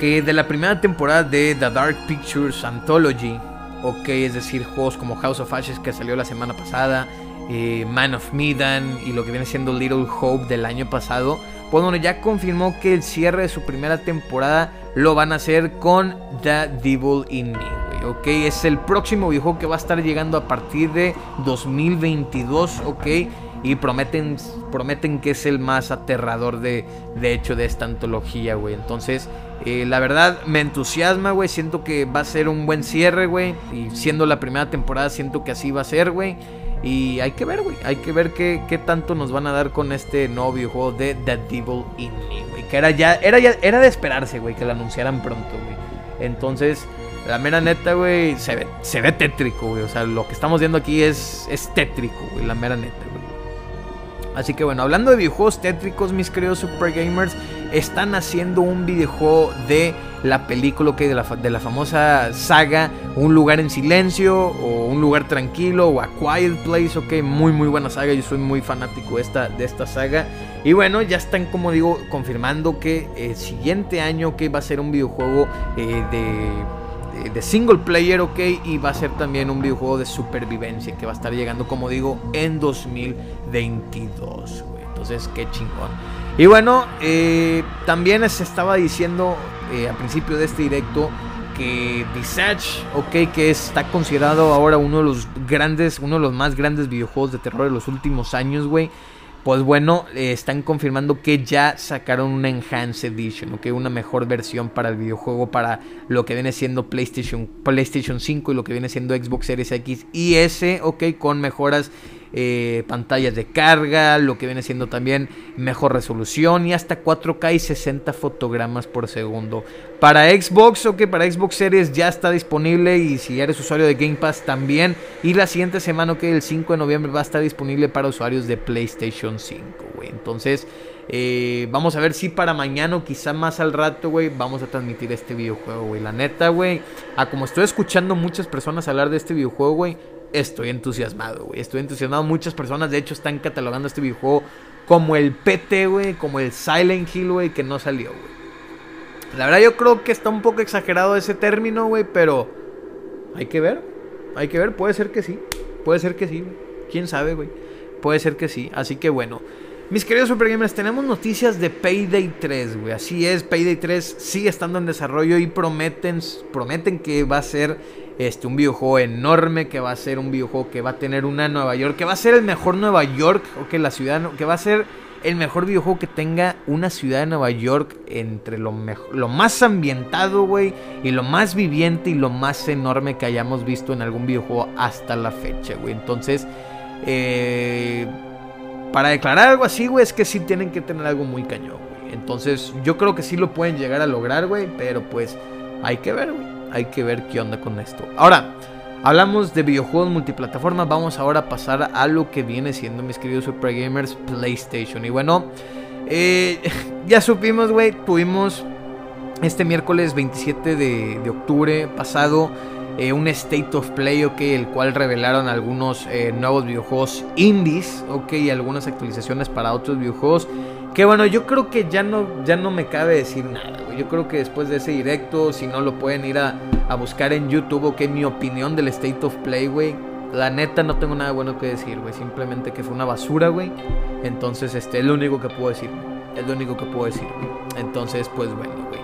A: que de la primera temporada de The Dark Pictures Anthology, ok, es decir, juegos como House of Ashes que salió la semana pasada, eh, Man of Medan y lo que viene siendo Little Hope del año pasado, pues bueno, ya confirmó que el cierre de su primera temporada lo van a hacer con The Devil in Me. ¿Ok? Es el próximo videojuego que va a estar llegando a partir de 2022, ¿ok? Y prometen, prometen que es el más aterrador de, de hecho de esta antología, güey. Entonces, eh, la verdad me entusiasma, güey. Siento que va a ser un buen cierre, güey. Y siendo la primera temporada, siento que así va a ser, güey. Y hay que ver, güey. Hay que ver qué, qué, tanto nos van a dar con este nuevo videojuego de The Devil in Me, güey. Que era ya, era ya, era de esperarse, güey, que lo anunciaran pronto, güey. Entonces, la mera neta, güey, se ve, se ve tétrico, güey. O sea, lo que estamos viendo aquí es, es tétrico, güey, la mera neta, güey. Así que bueno, hablando de videojuegos tétricos, mis queridos super gamers, están haciendo un videojuego de la película que de la, de la famosa saga Un lugar en silencio o Un lugar tranquilo o A Quiet Place, ok, muy muy buena saga, yo soy muy fanático de esta, de esta saga. Y bueno, ya están como digo confirmando que el siguiente año que va a ser un videojuego eh, de de single player, ok, y va a ser también un videojuego de supervivencia que va a estar llegando, como digo, en 2022, güey. Entonces, qué chingón. Y bueno, eh, también se estaba diciendo eh, al principio de este directo que Visage, ok, que está considerado ahora uno de los grandes, uno de los más grandes videojuegos de terror de los últimos años, güey pues bueno, eh, están confirmando que ya sacaron una Enhanced Edition, ¿ok? Una mejor versión para el videojuego, para lo que viene siendo PlayStation, PlayStation 5 y lo que viene siendo Xbox Series X y S, ¿ok? Con mejoras eh, pantallas de carga, lo que viene siendo también mejor resolución y hasta 4K y 60 fotogramas por segundo. Para Xbox, ok, para Xbox Series ya está disponible y si eres usuario de Game Pass también. Y la siguiente semana, ok, el 5 de noviembre va a estar disponible para usuarios de PlayStation 5, güey. Entonces... Eh, vamos a ver si para mañana o quizá más al rato, güey, vamos a transmitir este videojuego, güey. La neta, güey, a como estoy escuchando muchas personas hablar de este videojuego, güey, estoy entusiasmado, güey. Estoy entusiasmado. Muchas personas, de hecho, están catalogando este videojuego como el PT, güey, como el Silent Hill, güey, que no salió, güey. La verdad, yo creo que está un poco exagerado ese término, güey, pero hay que ver. Hay que ver, puede ser que sí. Puede ser que sí, Quién sabe, güey. Puede ser que sí. Así que bueno. Mis queridos Super Gamers, tenemos noticias de Payday 3, güey. Así es, Payday 3 sigue estando en desarrollo y prometen, prometen que va a ser este, un videojuego enorme, que va a ser un videojuego que va a tener una Nueva York, que va a ser el mejor Nueva York, o que la ciudad, que va a ser el mejor videojuego que tenga una ciudad de Nueva York entre lo, lo más ambientado, güey, y lo más viviente y lo más enorme que hayamos visto en algún videojuego hasta la fecha, güey. Entonces, eh, para declarar algo así, güey, es que sí tienen que tener algo muy cañón, güey. Entonces, yo creo que sí lo pueden llegar a lograr, güey, pero pues hay que ver, güey hay que ver qué onda con esto. Ahora, hablamos de videojuegos multiplataforma, vamos ahora a pasar a lo que viene siendo, mis queridos Super Gamers, PlayStation. Y bueno, eh, ya supimos, güey, tuvimos este miércoles 27 de, octubre pasado eh, un State of Play, ok, el cual revelaron algunos eh, nuevos videojuegos indies, ok, y algunas actualizaciones para otros videojuegos. Que bueno, yo creo que ya no, ya no me cabe decir nada, güey. Yo creo que después de ese directo, si no lo pueden ir a, buscar en YouTube, ok, mi opinión del State of Play, güey. La neta no tengo nada bueno que decir, güey. Simplemente que fue una basura, güey. Entonces, este, es lo único que puedo decir. Es lo único que puedo decir, güey. Entonces, pues bueno, güey.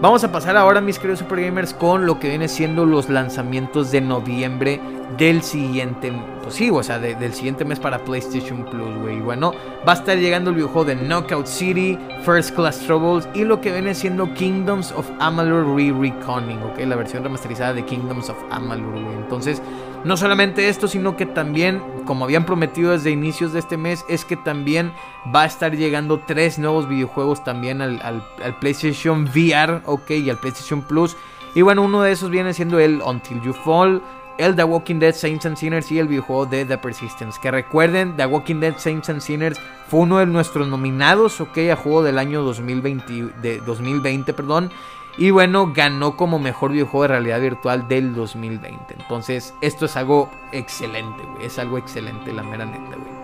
A: Vamos a pasar ahora, mis queridos Super Gamers, con lo que viene siendo los lanzamientos de noviembre del siguiente, pues sí, o sea, del siguiente mes para PlayStation Plus, güey. Bueno, va a estar llegando el videojuego de Knockout City, First Class Troubles y lo que viene siendo Kingdoms of Amalur Re-Reconning, ok, la versión remasterizada de Kingdoms of Amalur, güey. Entonces, no solamente esto, sino que también, como habían prometido desde inicios de este mes, es que también va a estar llegando tres nuevos videojuegos también al, PlayStation VR, ok, y al PlayStation Plus. Y bueno, uno de esos viene siendo el Until You Fall el The Walking Dead Saints and Sinners y el videojuego de The Persistence. Que recuerden, The Walking Dead Saints and Sinners fue uno de nuestros nominados, ok, a juego del año 2020, de 2020, perdón. Y bueno, ganó como mejor videojuego de realidad virtual del 2020. Entonces, esto es algo excelente, güey. Es algo excelente, la mera neta, güey.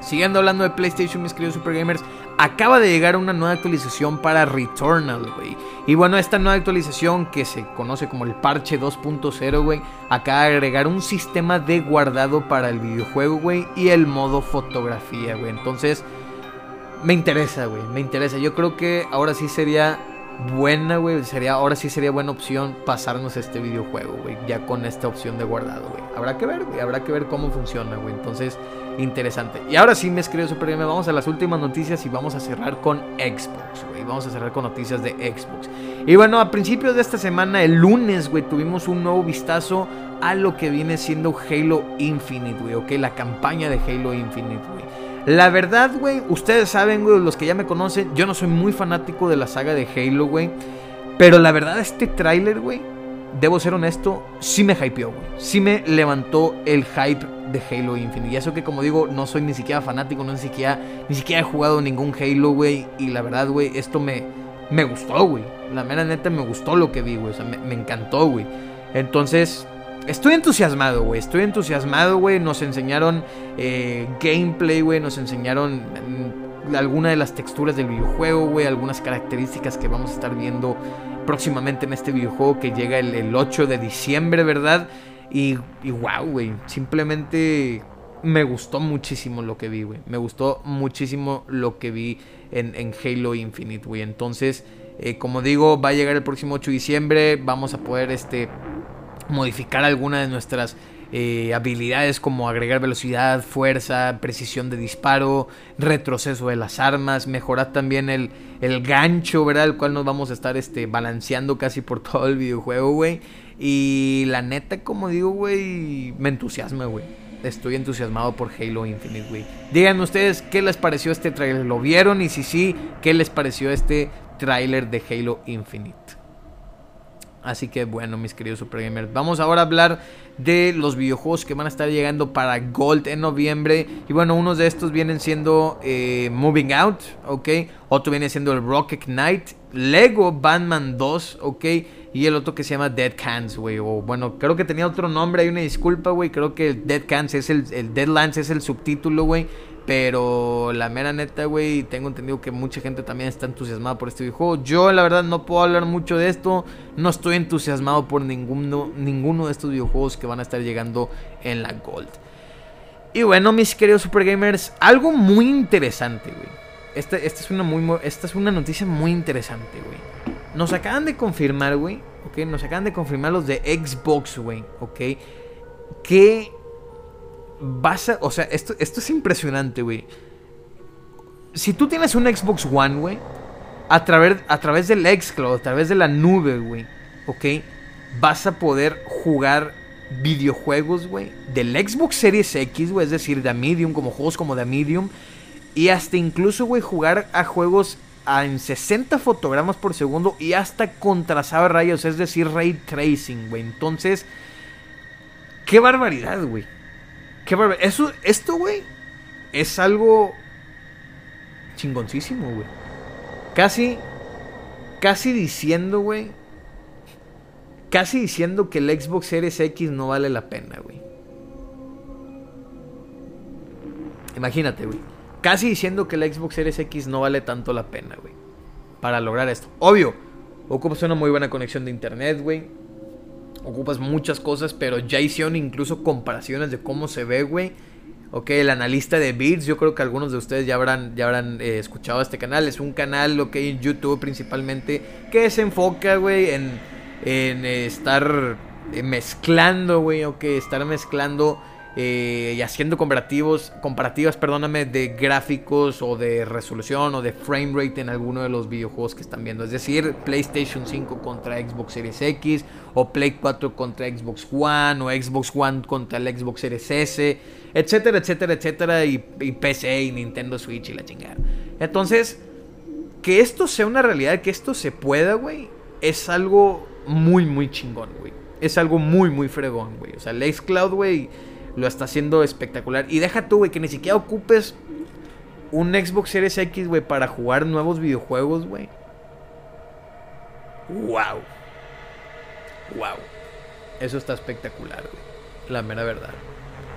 A: Siguiendo hablando de PlayStation, mis queridos Super Gamers, acaba de llegar una nueva actualización para Returnal, güey. Y bueno, esta nueva actualización que se conoce como el parche 2.0, güey, acaba de agregar un sistema de guardado para el videojuego, güey, y el modo fotografía, güey. Entonces, me interesa, güey, me interesa. Yo creo que ahora sí sería buena, güey. Sería, ahora sí sería buena opción pasarnos este videojuego, güey. Ya con esta opción de guardado, güey. Habrá que ver, güey. Habrá que ver cómo funciona, güey. Entonces, interesante. Y ahora sí, me Super Game. Vamos a las últimas noticias y vamos a cerrar con Xbox, güey. Vamos a cerrar con noticias de Xbox. Y bueno, a principios de esta semana, el lunes, güey, tuvimos un nuevo vistazo a lo que viene siendo Halo Infinite, güey. Ok, la campaña de Halo Infinite, güey. La verdad, güey, ustedes saben, güey, los que ya me conocen, yo no soy muy fanático de la saga de Halo, güey. Pero la verdad, este tráiler, güey, debo ser honesto, sí me hypeó, güey. Sí me levantó el hype de Halo Infinite. Y eso que, como digo, no soy ni siquiera fanático, no ni siquiera, ni siquiera he jugado ningún Halo, güey. Y la verdad, güey, esto me, me gustó, güey. La mera neta me gustó lo que vi, güey. O sea, me, me encantó, güey. Entonces, Estoy entusiasmado, güey. Estoy entusiasmado, güey. Nos enseñaron eh, gameplay, güey. Nos enseñaron mm, alguna de las texturas del videojuego, güey. Algunas características que vamos a estar viendo próximamente en este videojuego que llega el, 8 de diciembre, ¿verdad? Y, y wow, güey. Simplemente me gustó muchísimo lo que vi, güey. Me gustó muchísimo lo que vi en, en Halo Infinite, güey. Entonces, eh, como digo, va a llegar el próximo 8 de diciembre. Vamos a poder, este modificar alguna de nuestras eh, habilidades como agregar velocidad, fuerza, precisión de disparo, retroceso de las armas, mejorar también el, el gancho, ¿verdad? El cual nos vamos a estar este, balanceando casi por todo el videojuego, güey. Y la neta, como digo, güey, me entusiasma, güey. Estoy entusiasmado por Halo Infinite, güey. Díganme ustedes qué les pareció este tráiler. ¿Lo vieron? Y si sí, ¿qué les pareció este tráiler de Halo Infinite? Así que bueno, mis queridos Super Gamers, vamos ahora a hablar de los videojuegos que van a estar llegando para Gold en noviembre. Y bueno, unos de estos vienen siendo eh, Moving Out, ¿ok? Otro viene siendo el Rocket Knight, Lego Batman 2, ¿ok? Y el otro que se llama Dead Cans, güey. O bueno, creo que tenía otro nombre, hay una disculpa, güey. Creo que Dead Cans es el, el Deadlands es el subtítulo, güey. Pero la mera neta, güey, tengo entendido que mucha gente también está entusiasmada por este videojuego. Yo, la verdad, no puedo hablar mucho de esto. No estoy entusiasmado por ninguno, ninguno de estos videojuegos que van a estar llegando en la Gold. Y bueno, mis queridos Super Gamers, algo muy interesante, güey. Esta, esta, es una esta es una noticia muy interesante, güey. Nos acaban de confirmar, güey. Ok, nos acaban de confirmar los de Xbox, güey. Ok. Que vas a. O sea, esto, esto es impresionante, güey. Si tú tienes un Xbox One, güey, a través, a través del Xcloud, a través de la nube, güey, ¿ok? Vas a poder jugar videojuegos, güey, del Xbox Series X, güey, es decir, de Medium, como juegos como de Medium, y hasta incluso, güey, jugar a juegos en 60 fotogramas por segundo y hasta con trazado rayos, es decir, ray tracing, güey. Entonces, qué barbaridad, güey. Eso, esto, güey, es algo chingoncísimo, güey. Casi, casi diciendo, güey. Casi diciendo que el Xbox Series X no vale la pena, güey. Imagínate, güey. Casi diciendo que el Xbox Series X no vale tanto la pena, güey. Para lograr esto. Obvio, ocupas una muy buena conexión de internet, güey. Ocupas muchas cosas, pero ya hicieron incluso comparaciones de cómo se ve, güey. Ok, el analista de Beats, yo creo que algunos de ustedes ya habrán, ya habrán eh, escuchado este canal. Es un canal, ok, en YouTube principalmente, que se enfoca, güey, en, en estar eh, mezclando, güey, ok, estar mezclando eh, y haciendo comparativos, comparativas, perdóname, de gráficos o de resolución o de frame rate en alguno de los videojuegos que están viendo. Es decir, PlayStation 5 contra Xbox Series X, o Play 4 contra Xbox One, o Xbox One contra el Xbox Series S, etcétera, etcétera, etcétera, y, PC y Nintendo Switch y la chingada. Entonces, que esto sea una realidad, que esto se pueda, güey, es algo muy, muy chingón, güey. Es algo muy, muy fregón, güey. O sea, el Xcloud, güey lo está haciendo espectacular. Y deja tú, güey, que ni siquiera ocupes un Xbox Series X, güey, para jugar nuevos videojuegos, güey. ¡Wow! ¡Wow! Eso está espectacular, güey. La mera verdad.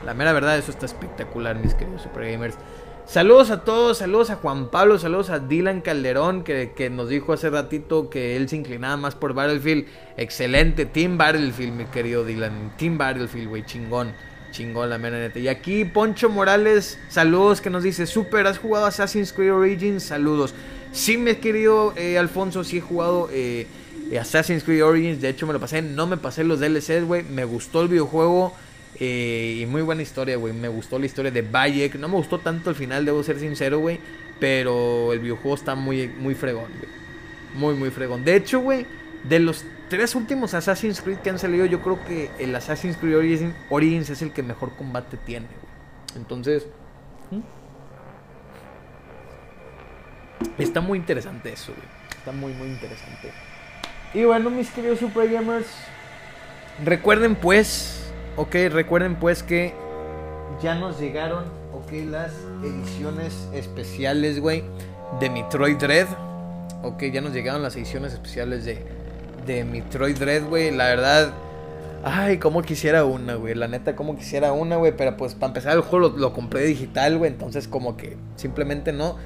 A: La mera verdad, eso está espectacular, mis queridos Super Gamers. Saludos a todos, saludos a Juan Pablo, saludos a Dylan Calderón, que, que, nos dijo hace ratito que él se inclinaba más por Battlefield. Excelente, Team Battlefield, mi querido Dylan. Team Battlefield, güey, chingón. Chingón, la mera neta. Y aquí Poncho Morales, saludos, que nos dice, super, ¿has jugado Assassin's Creed Origins? Saludos. Sí, mi querido eh, Alfonso, sí he jugado eh, Assassin's Creed Origins. De hecho, me lo pasé. No me pasé los DLCs, güey. Me gustó el videojuego. Eh, y muy buena historia, güey. Me gustó la historia de Bayek. No me gustó tanto el final, debo ser sincero, güey. Pero el videojuego está muy, muy fregón, güey. Muy, muy fregón. De hecho, güey, de los tres últimos Assassin's Creed que han salido, yo creo que el Assassin's Creed Origins, es el que mejor combate tiene. Entonces, está muy interesante eso. Está muy, muy interesante. Y bueno, mis queridos Super Gamers, recuerden pues, ok, recuerden pues que ya nos llegaron, ok, las ediciones especiales, güey, de Metroid Dread. Ok, ya nos llegaron las ediciones especiales de de Metroid Dread, güey. La verdad, ay, como quisiera una, güey. La neta, como quisiera una, güey. Pero pues para empezar el juego lo, compré digital, güey. Entonces como que simplemente no.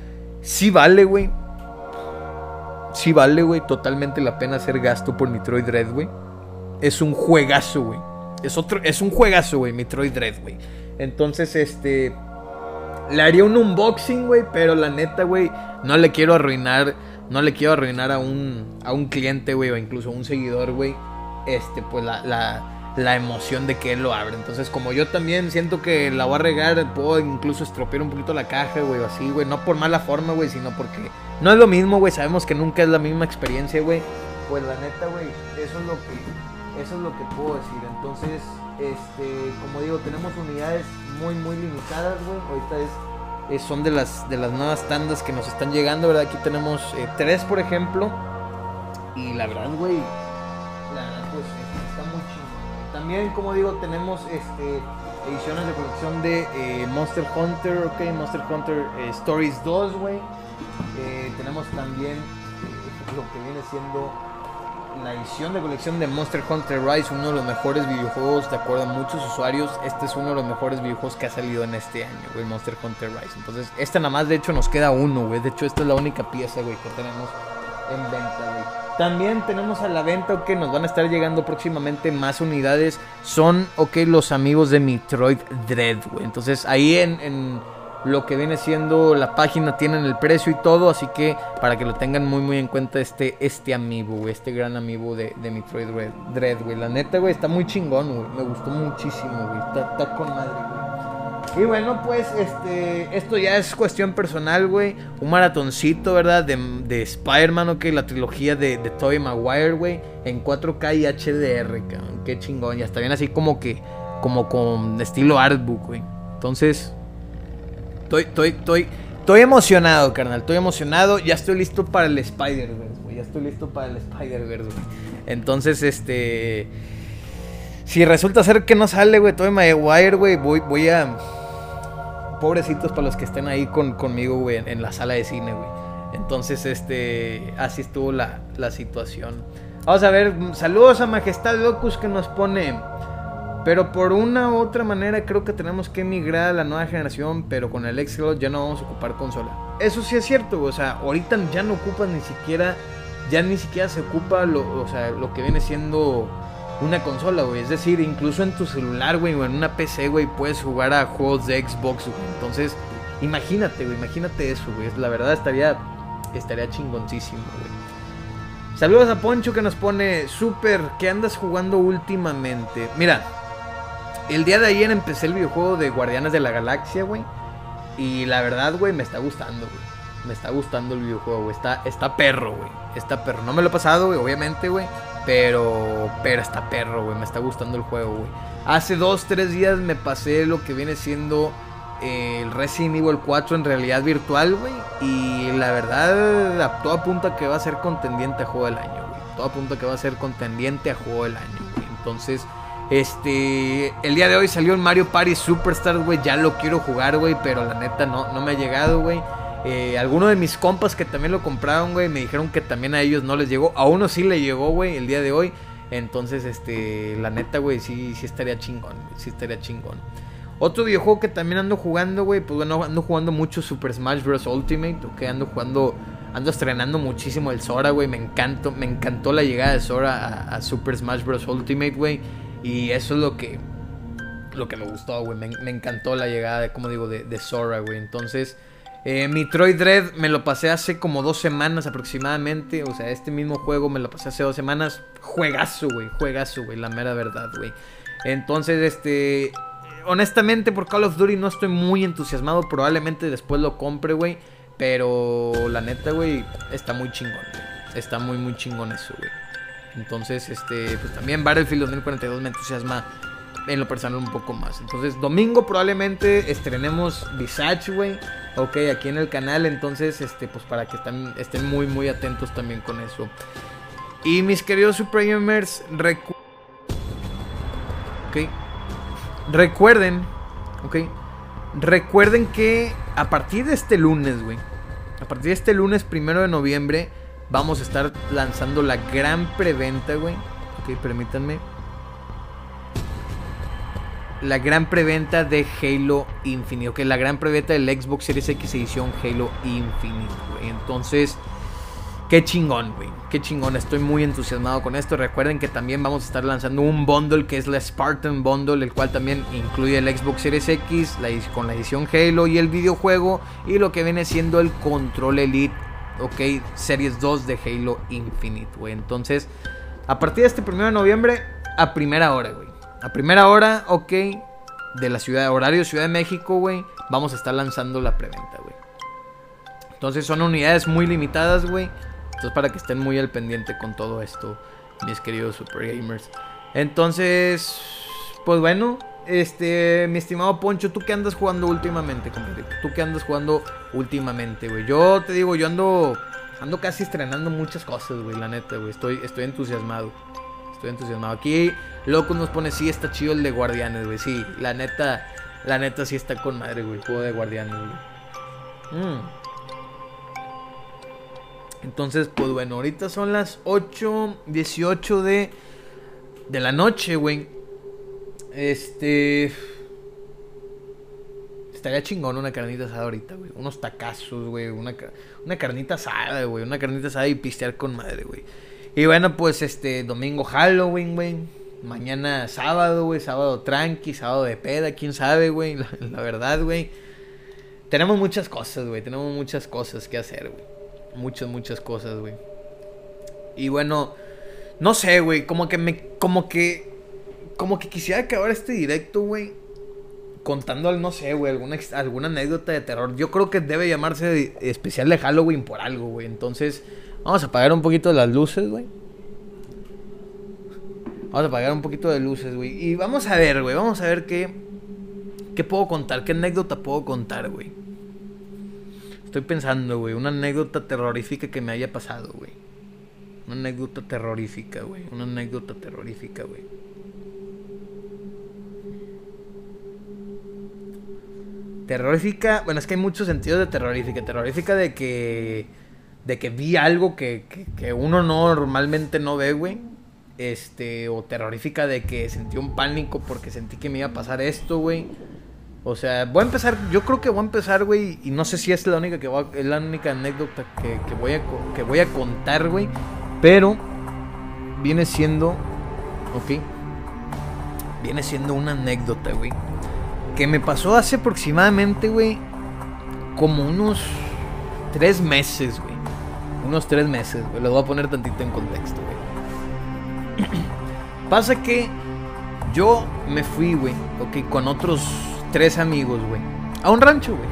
A: Sí vale, güey. Sí vale, güey. Totalmente la pena hacer gasto por Metroid Dread, güey. Es un juegazo, güey. Es otro, es un juegazo, güey, Metroid Dread, güey. Entonces, este... Le haría un unboxing, güey, pero la neta, güey, no le quiero arruinar no le quiero arruinar a un, a un cliente, güey, o incluso a un seguidor, güey, este, pues la, la, la emoción de que él lo abre. Entonces, como yo también siento que la voy a regar, puedo incluso estropear un poquito la caja, güey, así, güey. No por mala forma, güey, sino porque no es lo mismo, güey. Sabemos que nunca es la misma experiencia, güey. Pues la neta, güey, eso es lo que, eso es lo que puedo decir. Entonces, este, como digo, tenemos unidades muy, muy limitadas, güey. Ahorita es, son de las, de las nuevas tandas que nos están llegando, ¿verdad? Aquí tenemos eh, tres, por ejemplo. Y la verdad, güey, la verdad, pues está muy. También, como digo, tenemos este ediciones de colección de eh, Monster Hunter, ok, Monster Hunter eh, Stories 2, güey. tenemos también lo que viene siendo la edición de colección de Monster Hunter Rise, uno de los mejores videojuegos, de acuerdo a muchos usuarios, este es uno de los mejores videojuegos que ha salido en este año, güey, Monster Hunter Rise. Entonces, esta nada más, de hecho, nos queda uno, güey. De hecho, esta es la única pieza, güey, que tenemos en venta, güey. También tenemos a la venta, ok, nos van a estar llegando próximamente más unidades. Son, ok, los amigos de Metroid Dread, güey. Entonces, ahí en lo que viene siendo la página, tienen el precio y todo, así que para que lo tengan muy muy en cuenta este, este amigo, este gran amigo de, de Metroid Dread, güey. La neta, güey, está muy chingón, güey. Me gustó muchísimo, güey. Está, con madre. Y bueno, pues este, esto ya es cuestión personal, güey. Un maratoncito, ¿verdad? De, de Spider-Man, ok, la trilogía de, de Tobey Maguire, güey. En 4K y HDR, cabrón. Qué chingón. Ya está bien así como que, como con estilo artbook, güey. Entonces, Estoy, estoy, estoy, estoy emocionado, carnal. Estoy emocionado. Ya estoy listo para el Spider-Verse, güey. Ya estoy listo para el Spider-Verse, güey. Entonces, este. Si resulta ser que no sale, güey, todo Maguire, güey, voy, voy a. Pobrecitos para los que estén ahí con, conmigo, güey, en, la sala de cine, güey. Entonces, este. Así estuvo la, la situación. Vamos a ver. Saludos a Majestad Locus que nos pone. Pero por una u otra manera creo que tenemos que emigrar a la nueva generación, pero con el Xbox ya no vamos a ocupar consola. Eso sí es cierto, o sea, ahorita ya no ocupas ni siquiera, ya ni siquiera se ocupa lo, o sea, lo que viene siendo una consola, güey. Es decir, incluso en tu celular, güey, o en una PC, güey, puedes jugar a juegos de Xbox, güey. Entonces, imagínate, güey, imagínate eso, güey. La verdad estaría, estaría chingoncísimo, güey. Saludos a Poncho que nos pone, super, ¿qué andas jugando últimamente? Mira, el día de ayer empecé el videojuego de Guardianes de la Galaxia, güey. Y la verdad, güey, me está gustando, güey. Me está gustando el videojuego, güey. Está, está perro, güey. Está perro. No me lo he pasado, güey, obviamente, güey. Pero, pero está perro, güey. Me está gustando el juego, güey. Hace dos, tres días me pasé lo que viene siendo eh, el Resident Evil 4 en realidad virtual, güey. Y la verdad, todo apunta a que va a ser contendiente a juego del año, güey. Todo apunta a que va a ser contendiente a juego del año, güey. Entonces, este, el día de hoy salió el Mario Party Superstars, güey. Ya lo quiero jugar, güey, pero la neta no, no me ha llegado, güey. Eh, algunos de mis compas que también lo compraron, güey, me dijeron que también a ellos no les llegó. A uno sí le llegó, güey, el día de hoy. Entonces, este, la neta, güey, sí, sí estaría chingón, sí estaría chingón. Otro videojuego que también ando jugando, güey, pues bueno, ando jugando mucho Super Smash Bros. Ultimate, ok, ando jugando, ando estrenando muchísimo el Sora, güey, me encantó, me encantó la llegada de Sora a, a Super Smash Bros. Ultimate, güey. Y eso es lo que, lo que me gustó, güey. Me, encantó la llegada, de, como digo, de, de Sora, güey. Entonces, eh, Metroid Dread me lo pasé hace como dos semanas aproximadamente. O sea, este mismo juego me lo pasé hace dos semanas. Juegazo, güey. Juegazo, güey. La mera verdad, güey. Entonces, este... Honestamente, por Call of Duty no estoy muy entusiasmado. Probablemente después lo compre, güey. Pero la neta, güey, está muy chingón. Está muy, muy chingón eso, güey. Entonces, este, pues también Battlefield 2042 me entusiasma en lo personal un poco más. Entonces, domingo probablemente estrenemos Visage, güey. Ok, aquí en el canal. Entonces, este, pues para que estén, muy, muy atentos también con eso. Y mis queridos Super Gamers, recuerden, ok, recuerden que a partir de este lunes, güey, a partir de este lunes primero de noviembre, vamos a estar lanzando la gran preventa, güey. Ok, permítanme. La gran preventa de Halo Infinite. Ok, la gran preventa del Xbox Series X edición Halo Infinite, güey. Entonces, qué chingón, güey. Qué chingón. Estoy muy entusiasmado con esto. Recuerden que también vamos a estar lanzando un bundle que es la Spartan Bundle, el cual también incluye el Xbox Series X con la edición Halo y el videojuego. Y lo que viene siendo el Control Elite ok, Series 2 de Halo Infinite, güey. Entonces, a partir de este 1 de noviembre, a primera hora, güey. a primera hora, ok, de la ciudad, horario Ciudad de México, güey, vamos a estar lanzando la preventa, güey. Entonces son unidades muy limitadas, güey. Entonces para que estén muy al pendiente con todo esto, mis queridos super gamers. Entonces, pues bueno, este, mi estimado Poncho, ¿tú qué andas jugando últimamente, compadrito? ¿Tú qué andas jugando últimamente, güey? Yo te digo, yo ando ando casi estrenando muchas cosas, güey, la neta, güey. Estoy, estoy entusiasmado. Estoy entusiasmado. Aquí, loco nos pone, sí, está chido el de Guardianes, güey. Sí, la neta, la neta sí está con madre, güey. Juego de Guardianes, güey. Mm. Entonces, pues bueno, ahorita son las 8.18 de, de la noche, güey. Este... Estaría chingón una carnita asada ahorita, güey. Unos tacazos, güey. Una, una carnita asada, güey. Una carnita asada y pistear con madre, güey. Y bueno, pues este domingo Halloween, güey. Mañana sábado, güey. Sábado tranqui, sábado de peda, quién sabe, güey. La, verdad, güey. Tenemos muchas cosas, güey. Tenemos muchas cosas que hacer, güey. Muchas, muchas cosas, güey. Y bueno, no sé, güey. Como que me. Como que. Como que quisiera acabar este directo, güey contando, no sé, güey, alguna, alguna anécdota de terror. Yo creo que debe llamarse especial de Halloween por algo, güey. Entonces, vamos a apagar un poquito las luces, güey. Vamos a apagar un poquito de luces, güey. Y vamos a ver, güey, vamos a ver qué, qué puedo contar, qué anécdota puedo contar, güey. Estoy pensando, güey, una anécdota terrorífica que me haya pasado, güey. Una anécdota terrorífica, güey. Una anécdota terrorífica, güey. Terrorífica, bueno, es que hay muchos sentidos de terrorífica. Terrorífica de que. De que vi algo que, que, uno normalmente no ve, güey. Este, o terrorífica de que sentí un pánico porque sentí que me iba a pasar esto, güey. O sea, voy a empezar, yo creo que voy a empezar, güey, y no sé si es la única que es la única anécdota que, que, voy a que voy a contar, güey, pero viene siendo, ok, viene siendo una anécdota, güey, que me pasó hace aproximadamente, güey, como unos tres meses, güey. Unos tres meses, güey. Lo voy a poner tantito en contexto, güey. Pasa que yo me fui, güey, ok, con otros tres amigos, güey, a un rancho, güey.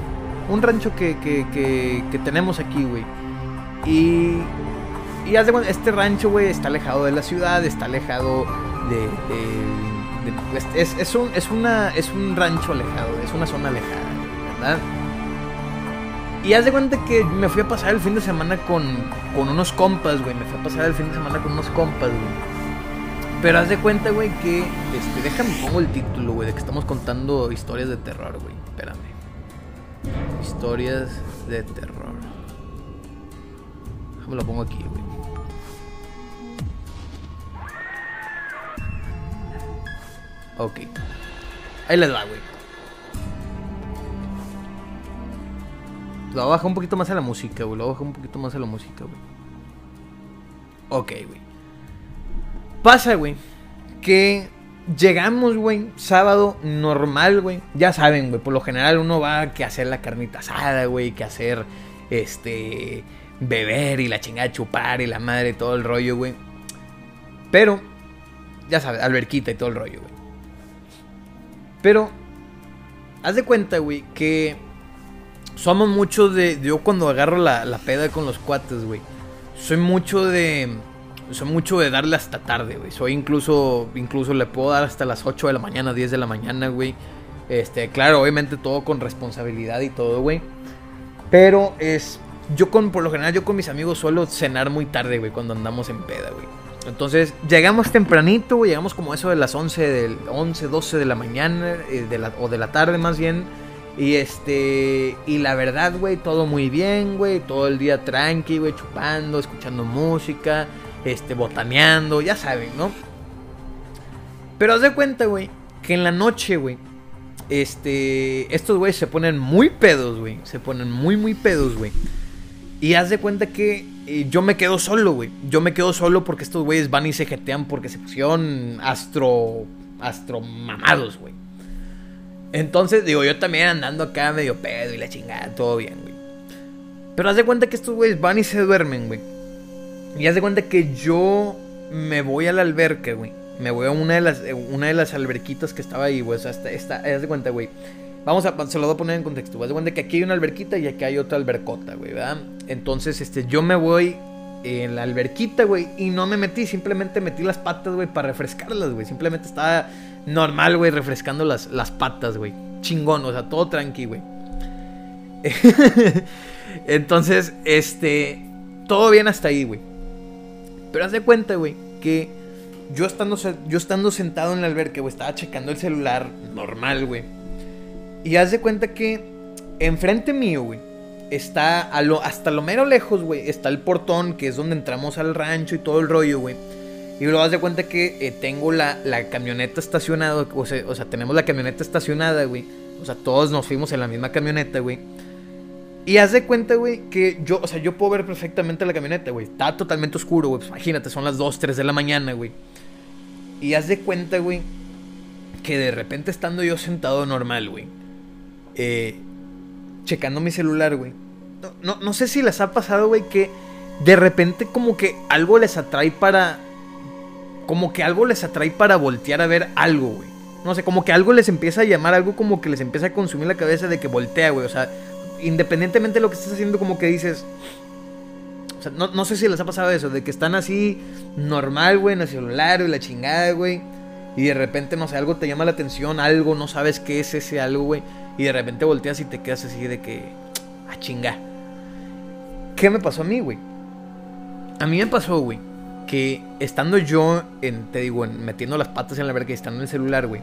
A: Un rancho que, que, que, tenemos aquí, güey. Y, y haz de este rancho, güey, está alejado de la ciudad, está alejado de es, es, un, es, una, es un rancho alejado, es una zona alejada, ¿verdad? Y haz de cuenta que me fui a pasar el fin de semana con, con unos compas, güey. Me fui a pasar el fin de semana con unos compas, güey. Pero haz de cuenta, güey, que. Este, déjame pongo el título, güey, de que estamos contando historias de terror, güey. Espérame. Historias de terror. Déjame lo pongo aquí, güey. Ok. Ahí les va, güey. Lo bajo un poquito más a la música, güey. Lo bajo un poquito más a la música, güey. Ok, güey. Pasa, güey. Que llegamos, güey. Sábado normal, güey. Ya saben, güey. Por lo general uno va a que hacer la carnita asada, güey. Que hacer, este... Beber y la chingada chupar y la madre, todo el rollo, güey. Pero, ya sabes, alberquita y todo el rollo, güey. Pero, haz de cuenta, güey, que somos mucho de. Yo cuando agarro la, la peda con los cuates, güey. Soy mucho de. Soy mucho de darle hasta tarde, güey. Soy incluso. Incluso le puedo dar hasta las 8 de la mañana, 10 de la mañana, güey. Este, claro, obviamente todo con responsabilidad y todo, güey. Pero es. Yo con, por lo general, yo con mis amigos suelo cenar muy tarde, güey, cuando andamos en peda, güey. Entonces, llegamos tempranito, llegamos como eso de las 11, del 11 12 de la mañana, eh, o de la tarde más bien. Y este, y la verdad, güey, todo muy bien, güey, todo el día tranqui, güey, chupando, escuchando música, este, botaneando, ya saben, ¿no? Pero haz de cuenta, güey, que en la noche, güey, este, estos güeyes se ponen muy pedos, güey, se ponen muy, muy pedos, güey. Y haz de cuenta que yo me quedo solo, güey. Yo me quedo solo porque estos güeyes van y se jetean porque se pusieron astro. astro mamados, güey. Entonces, digo, yo también andando acá medio pedo y la chingada, todo bien, güey. Pero haz de cuenta que estos güeyes van y se duermen, güey. Y haz de cuenta que yo me voy a la alberca, güey. Me voy a una de las, una de las alberquitas que estaba ahí, güey. O sea, haz de cuenta, güey. Vamos a, se lo voy a poner en contexto. Haz de que aquí hay una alberquita y aquí hay otra albercota, güey, ¿verdad? Entonces, este, yo me voy en la alberquita, güey, y no me metí, simplemente metí las patas, güey, para refrescarlas, güey. Simplemente estaba normal, güey, refrescando las, las patas, güey. Chingón, o sea, todo tranqui, güey. Entonces, este, todo bien hasta ahí, güey. Pero haz de cuenta, güey, que yo estando, yo estando sentado en la alberca, güey, estaba checando el celular normal, güey. Y haz de cuenta que enfrente mío, güey, está a lo, hasta lo mero lejos, güey, está el portón, que es donde entramos al rancho y todo el rollo, güey. Y luego haz de cuenta que eh, tengo la, camioneta estacionada, o sea, o sea, tenemos la camioneta estacionada, güey. O sea, todos nos fuimos en la misma camioneta, güey. Y haz de cuenta, güey, que yo, o sea, yo puedo ver perfectamente la camioneta, güey. Está totalmente oscuro, güey. Pues imagínate, son las 2, 3 de la mañana, güey. Y haz de cuenta, güey, que de repente estando yo sentado normal, güey. Eh, checando mi celular, güey. No, no, sé si les ha pasado, güey, que de repente como que algo les atrae para... Como que algo les atrae para voltear a ver algo, güey. No sé, como que algo les empieza a llamar, algo como que les empieza a consumir la cabeza de que voltea, güey. O sea, independientemente de lo que estés haciendo, como que dices. O sea, no, sé si les ha pasado eso, de que están así normal, güey, en el celular y la chingada, güey. Y de repente, no sé, algo te llama la atención, algo, no sabes qué es ese algo, güey. Y de repente volteas y te quedas así de que. Ah, chinga. ¿Qué me pasó a mí, güey? A mí me pasó, güey, que estando yo en, te digo, metiendo las patas en la verga y estando en el celular, güey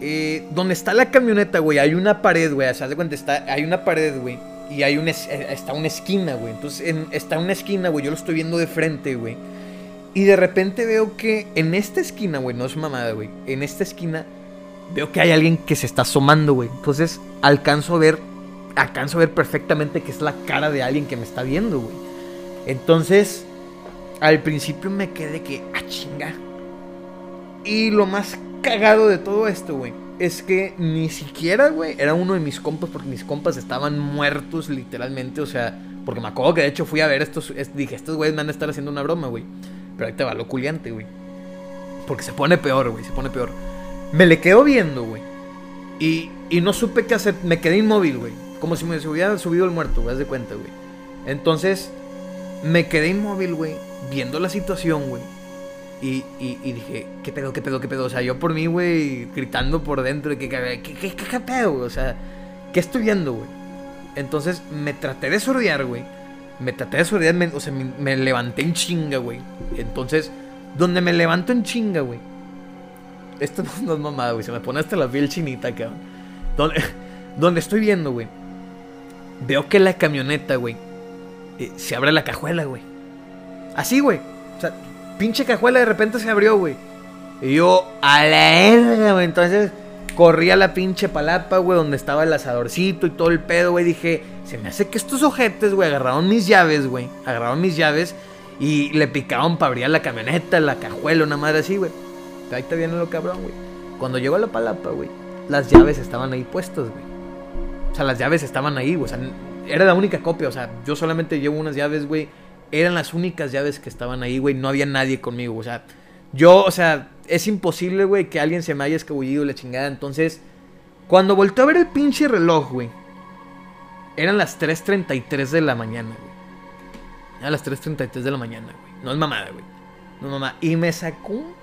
A: eh, donde está la camioneta, güey, hay una pared, güey. O sea, de cuenta, está, hay una pared, güey. Y hay una, eh, está una esquina, güey. Entonces, está una esquina, güey. Yo lo estoy viendo de frente, güey. Y de repente veo que en esta esquina, güey, no es mamada, güey. En esta esquina veo que hay alguien que se está asomando, güey. Entonces, alcanzo a ver, alcanzo a ver perfectamente que es la cara de alguien que me está viendo, güey. Entonces, al principio me quedé que, ah, chinga. Y lo más cagado de todo esto, güey, es que ni siquiera, güey, era uno de mis compas, porque mis compas estaban muertos literalmente, o sea, porque me acuerdo que de hecho fui a ver estos, dije, estos güeyes me van a estar haciendo una broma, güey. Pero ahí te va lo culiante, güey. Porque se pone peor, güey, se pone peor. Me le quedo viendo, güey. Y, y no supe qué hacer, me quedé inmóvil, güey. Como si me hubiera subido el muerto, güey, haz de cuenta, güey. Entonces, me quedé inmóvil, güey, viendo la situación, güey y, y, dije, ¿qué pedo, qué pedo, qué pedo? O sea, yo por mí, güey, gritando por dentro, ¿qué, qué, qué, qué, pedo? O sea, ¿qué estoy viendo, güey? Entonces me traté de sordear, güey. Me traté de sordear, o sea, me, levanté en chinga, güey. Entonces, donde me levanto en chinga, güey. Esto no, es mamada, güey. Se me pone hasta la piel chinita, cabrón. Donde, donde estoy viendo, güey. Veo que la camioneta, güey. Eh, se abre la cajuela, güey. Así, güey. O sea, pinche cajuela de repente se abrió, güey. Y yo, a la verga, güey. Entonces corrí a la pinche palapa, güey, donde estaba el asadorcito y todo el pedo, güey. Dije, se me hace que estos ojetes, güey, agarraron mis llaves, güey. Agarraron mis llaves y le picaban para abrir la camioneta, la cajuela, una madre así, güey. Ahí te viene lo cabrón, güey. Cuando llegó a la palapa, güey, las llaves estaban ahí puestas, güey. O sea, las llaves estaban ahí, güey. O sea, era la única copia. O sea, yo solamente llevo unas llaves, güey eran las únicas llaves que estaban ahí, güey. No había nadie conmigo. O sea, yo, o sea, es imposible, güey, que alguien se me haya escabullido la chingada. Entonces, cuando volteó a ver el pinche reloj, güey, eran las 3.33 de la mañana, güey. Eran las 3.33 de la mañana, güey. No es mamada, güey. No es mamada. Y me sacó un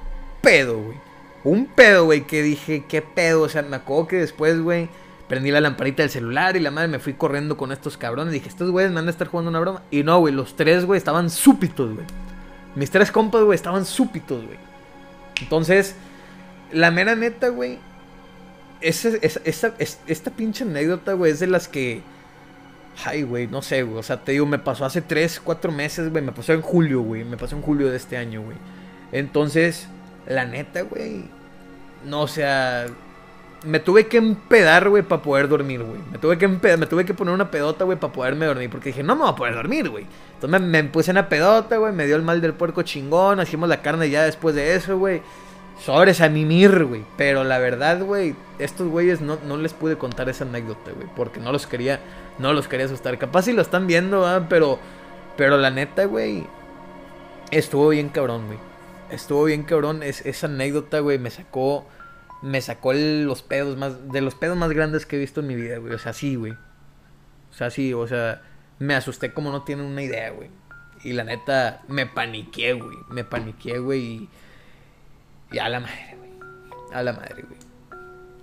A: pedo, güey. Un pedo, güey, que dije, ¿qué pedo? O sea, me acuerdo que después, güey prendí la lamparita del celular y la madre me fui corriendo con estos cabrones. Dije, estos güeyes me van a estar jugando una broma. Y no, güey, los tres, güey, estaban súpitos, güey. Mis tres compas, güey, estaban súpitos, güey. Entonces, la mera neta, güey. Esa, esa, esta pinche anécdota, güey, es de las que. Ay, güey, no sé, güey. O sea, te digo, me pasó hace tres, cuatro meses, güey. Me pasó en julio, güey. Me pasó en julio de este año, güey. Entonces, la neta, güey. No, o sea, me tuve que empedar, güey, para poder dormir, güey. Me tuve que me tuve que poner una pedota, güey, para poderme dormir. Porque dije, no me voy a poder dormir, güey. Entonces me, puse una pedota, güey. Me dio el mal del puerco chingón. Hacíamos la carne ya después de eso, güey. Sobres a mimir, güey. Pero la verdad, güey, estos güeyes no, no les pude contar esa anécdota, güey. Porque no los quería, no los quería asustar. Capaz si lo están viendo, ¿ah? Pero, pero la neta, güey, estuvo bien cabrón, güey. Estuvo bien cabrón. Es, esa anécdota, güey, me sacó. Me sacó los pedos más. De los pedos más grandes que he visto en mi vida, güey. O sea, sí, güey. O sea, sí, o sea. Me asusté como no tienen una idea, güey. Y la neta, me paniqué, güey. Me paniqué, güey. Y, y a la madre, güey. A la madre, güey.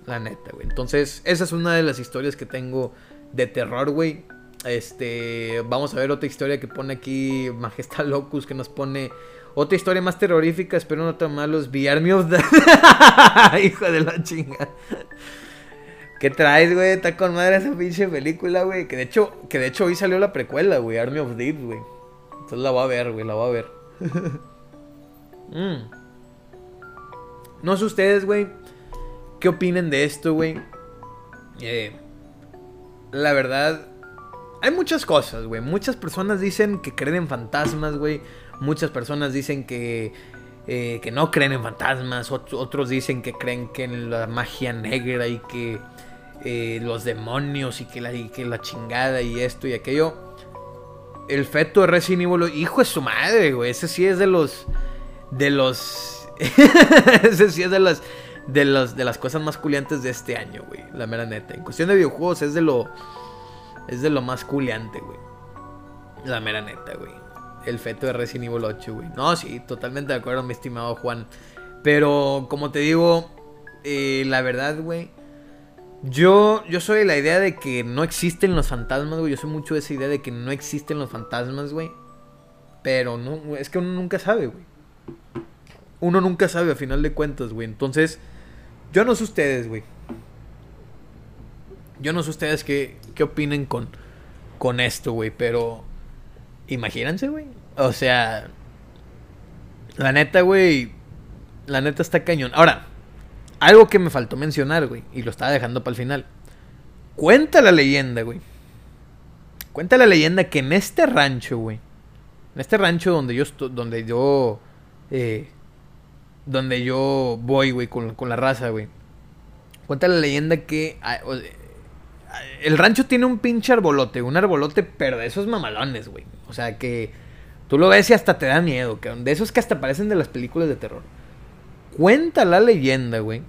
A: La neta, güey. Entonces, esa es una de las historias que tengo de terror, güey. Este, vamos a ver otra historia que pone aquí Majestad Locus, que nos pone otra historia más terrorífica, espero no tan malos, The Army of the... Hijo de la chinga. ¿Qué traes, güey? Está con madre esa pinche película, güey. Que de hecho, que de hecho hoy salió la precuela, güey, Army of Deep, güey. Entonces la va a ver, güey, la va a ver. mm. No sé ustedes, güey. ¿Qué opinen de esto, güey? Eh, la verdad, hay muchas cosas, güey. Muchas personas dicen que creen en fantasmas, güey. Muchas personas dicen que, eh, que no creen en fantasmas. otros dicen que creen que en la magia negra y que eh, los demonios y que, la, y que la chingada y esto y aquello. El feto de Resident Evil, hijo de su madre, güey. Ese sí es de los. De los. ese sí es de las de, los, de las cosas más culiantes de este año, güey. La mera neta. En cuestión de videojuegos es de lo. Es de lo más culiante, güey. La mera neta, güey. El feto de Resident Evil 8, güey. No, sí, totalmente de acuerdo, mi estimado Juan. Pero, como te digo, eh, la verdad, güey. Yo, yo soy de la idea de que no existen los fantasmas, güey. Yo soy mucho de esa idea de que no existen los fantasmas, güey. Pero no, es que uno nunca sabe, güey. Uno nunca sabe a final de cuentas, güey. Entonces, yo no sé ustedes, güey. Yo no sé ustedes qué, qué opinen con, con esto, güey. Pero imagínense, güey. O sea, la neta, güey. La neta está cañón. Ahora, algo que me faltó mencionar, güey. Y lo estaba dejando para el final. Cuenta la leyenda, güey. Cuenta la leyenda que en este rancho, güey. En este rancho donde yo, donde yo eh, donde yo voy, güey, con, la raza, güey. Cuenta la leyenda que ah, el rancho tiene un pinche arbolote, un arbolote, pero de esos mamalones, güey. O sea que tú lo ves y hasta te da miedo, que de esos que hasta parecen de las películas de terror. Cuenta la leyenda, güey,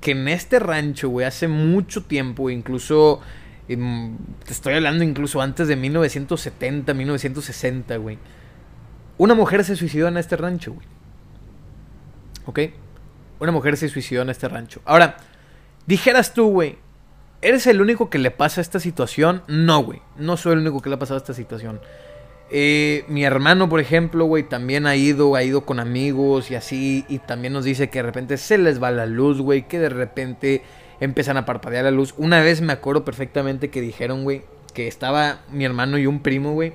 A: que en este rancho, güey, hace mucho tiempo, incluso em, te estoy hablando incluso antes de 1970, 1960, güey. Una mujer se suicidó en este rancho, güey. ¿Ok? Una mujer se suicidó en este rancho. Ahora, dijeras tú, güey, ¿eres el único que le pasa esta situación? No, güey. No soy el único que le ha pasado esta situación. Eh, mi hermano, por ejemplo, güey, también ha ido, ha ido con amigos y así. Y también nos dice que de repente se les va la luz, güey. Que de repente empiezan a parpadear la luz. Una vez me acuerdo perfectamente que dijeron, güey, que estaba mi hermano y un primo, güey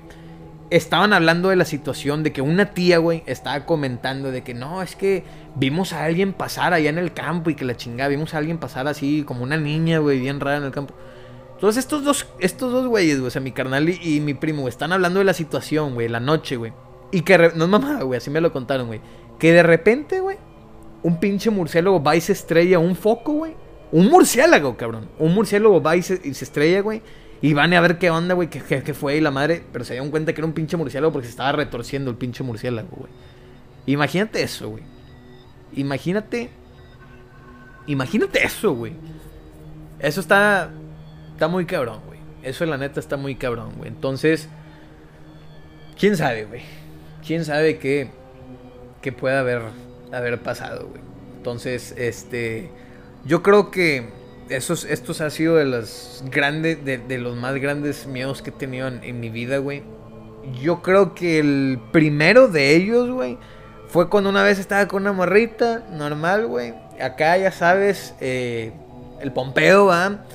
A: estaban hablando de la situación de que una tía, güey, estaba comentando de que no, es que vimos a alguien pasar allá en el campo y que la chingada, vimos a alguien pasar así como una niña, güey, bien rara en el campo. Entonces estos dos, estos dos güeyes, güey, o sea, mi carnal y, mi primo, están hablando de la situación, güey, la noche, güey. Y que, no es mamada, güey, así me lo contaron, güey. Que de repente, güey, un pinche murciélago va y se estrella un foco, güey. Un murciélago, cabrón. Un murciélago va y se, y se estrella, güey. Y van a ver qué onda, güey, qué, fue y la madre. Pero se dieron cuenta que era un pinche murciélago porque se estaba retorciendo el pinche murciélago, güey. Imagínate eso, güey. Imagínate. Imagínate eso, güey. Eso está. Está muy cabrón, güey. Eso, la neta, está muy cabrón, güey. Entonces. ¿Quién sabe, güey? ¿Quién sabe qué. qué puede haber, haber pasado, güey? Entonces, este. Yo creo que esos, estos ha sido de los grandes, de, los más grandes miedos que he tenido en, mi vida, güey. Yo creo que el primero de ellos, güey, fue cuando una vez estaba con una morrita, normal, güey. Acá, ya sabes, eh, el pompeo, va.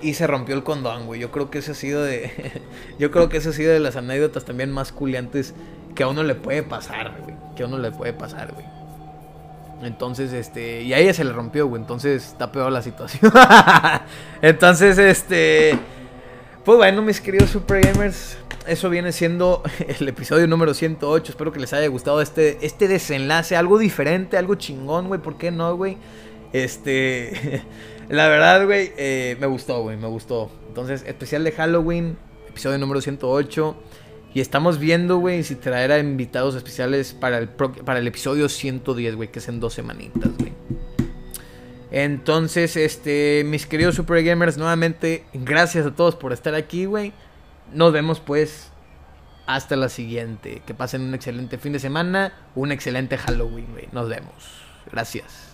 A: Y se rompió el condón, güey. Yo creo que ese ha sido de. yo creo que ese ha sido de las anécdotas también más culiantes que a uno le puede pasar, güey. Que a uno le puede pasar, güey. Entonces, este, y a ella se le rompió, güey. Entonces está peor la situación. Entonces, este, pues bueno, mis queridos Super Gamers, eso viene siendo el episodio número 108. Espero que les haya gustado este, este desenlace, algo diferente, algo chingón, güey. ¿Por qué no, güey? Este, la verdad, güey, eh, me gustó, güey, me gustó. Entonces, especial de Halloween, episodio número 108. Y estamos viendo, güey, si traer invitados especiales para el, para el episodio 110, güey, que es en dos semanitas, güey. Entonces, este, mis queridos Super Gamers, nuevamente, gracias a todos por estar aquí, güey. Nos vemos, pues, hasta la siguiente. Que pasen un excelente fin de semana, un excelente Halloween, güey. Nos vemos. Gracias.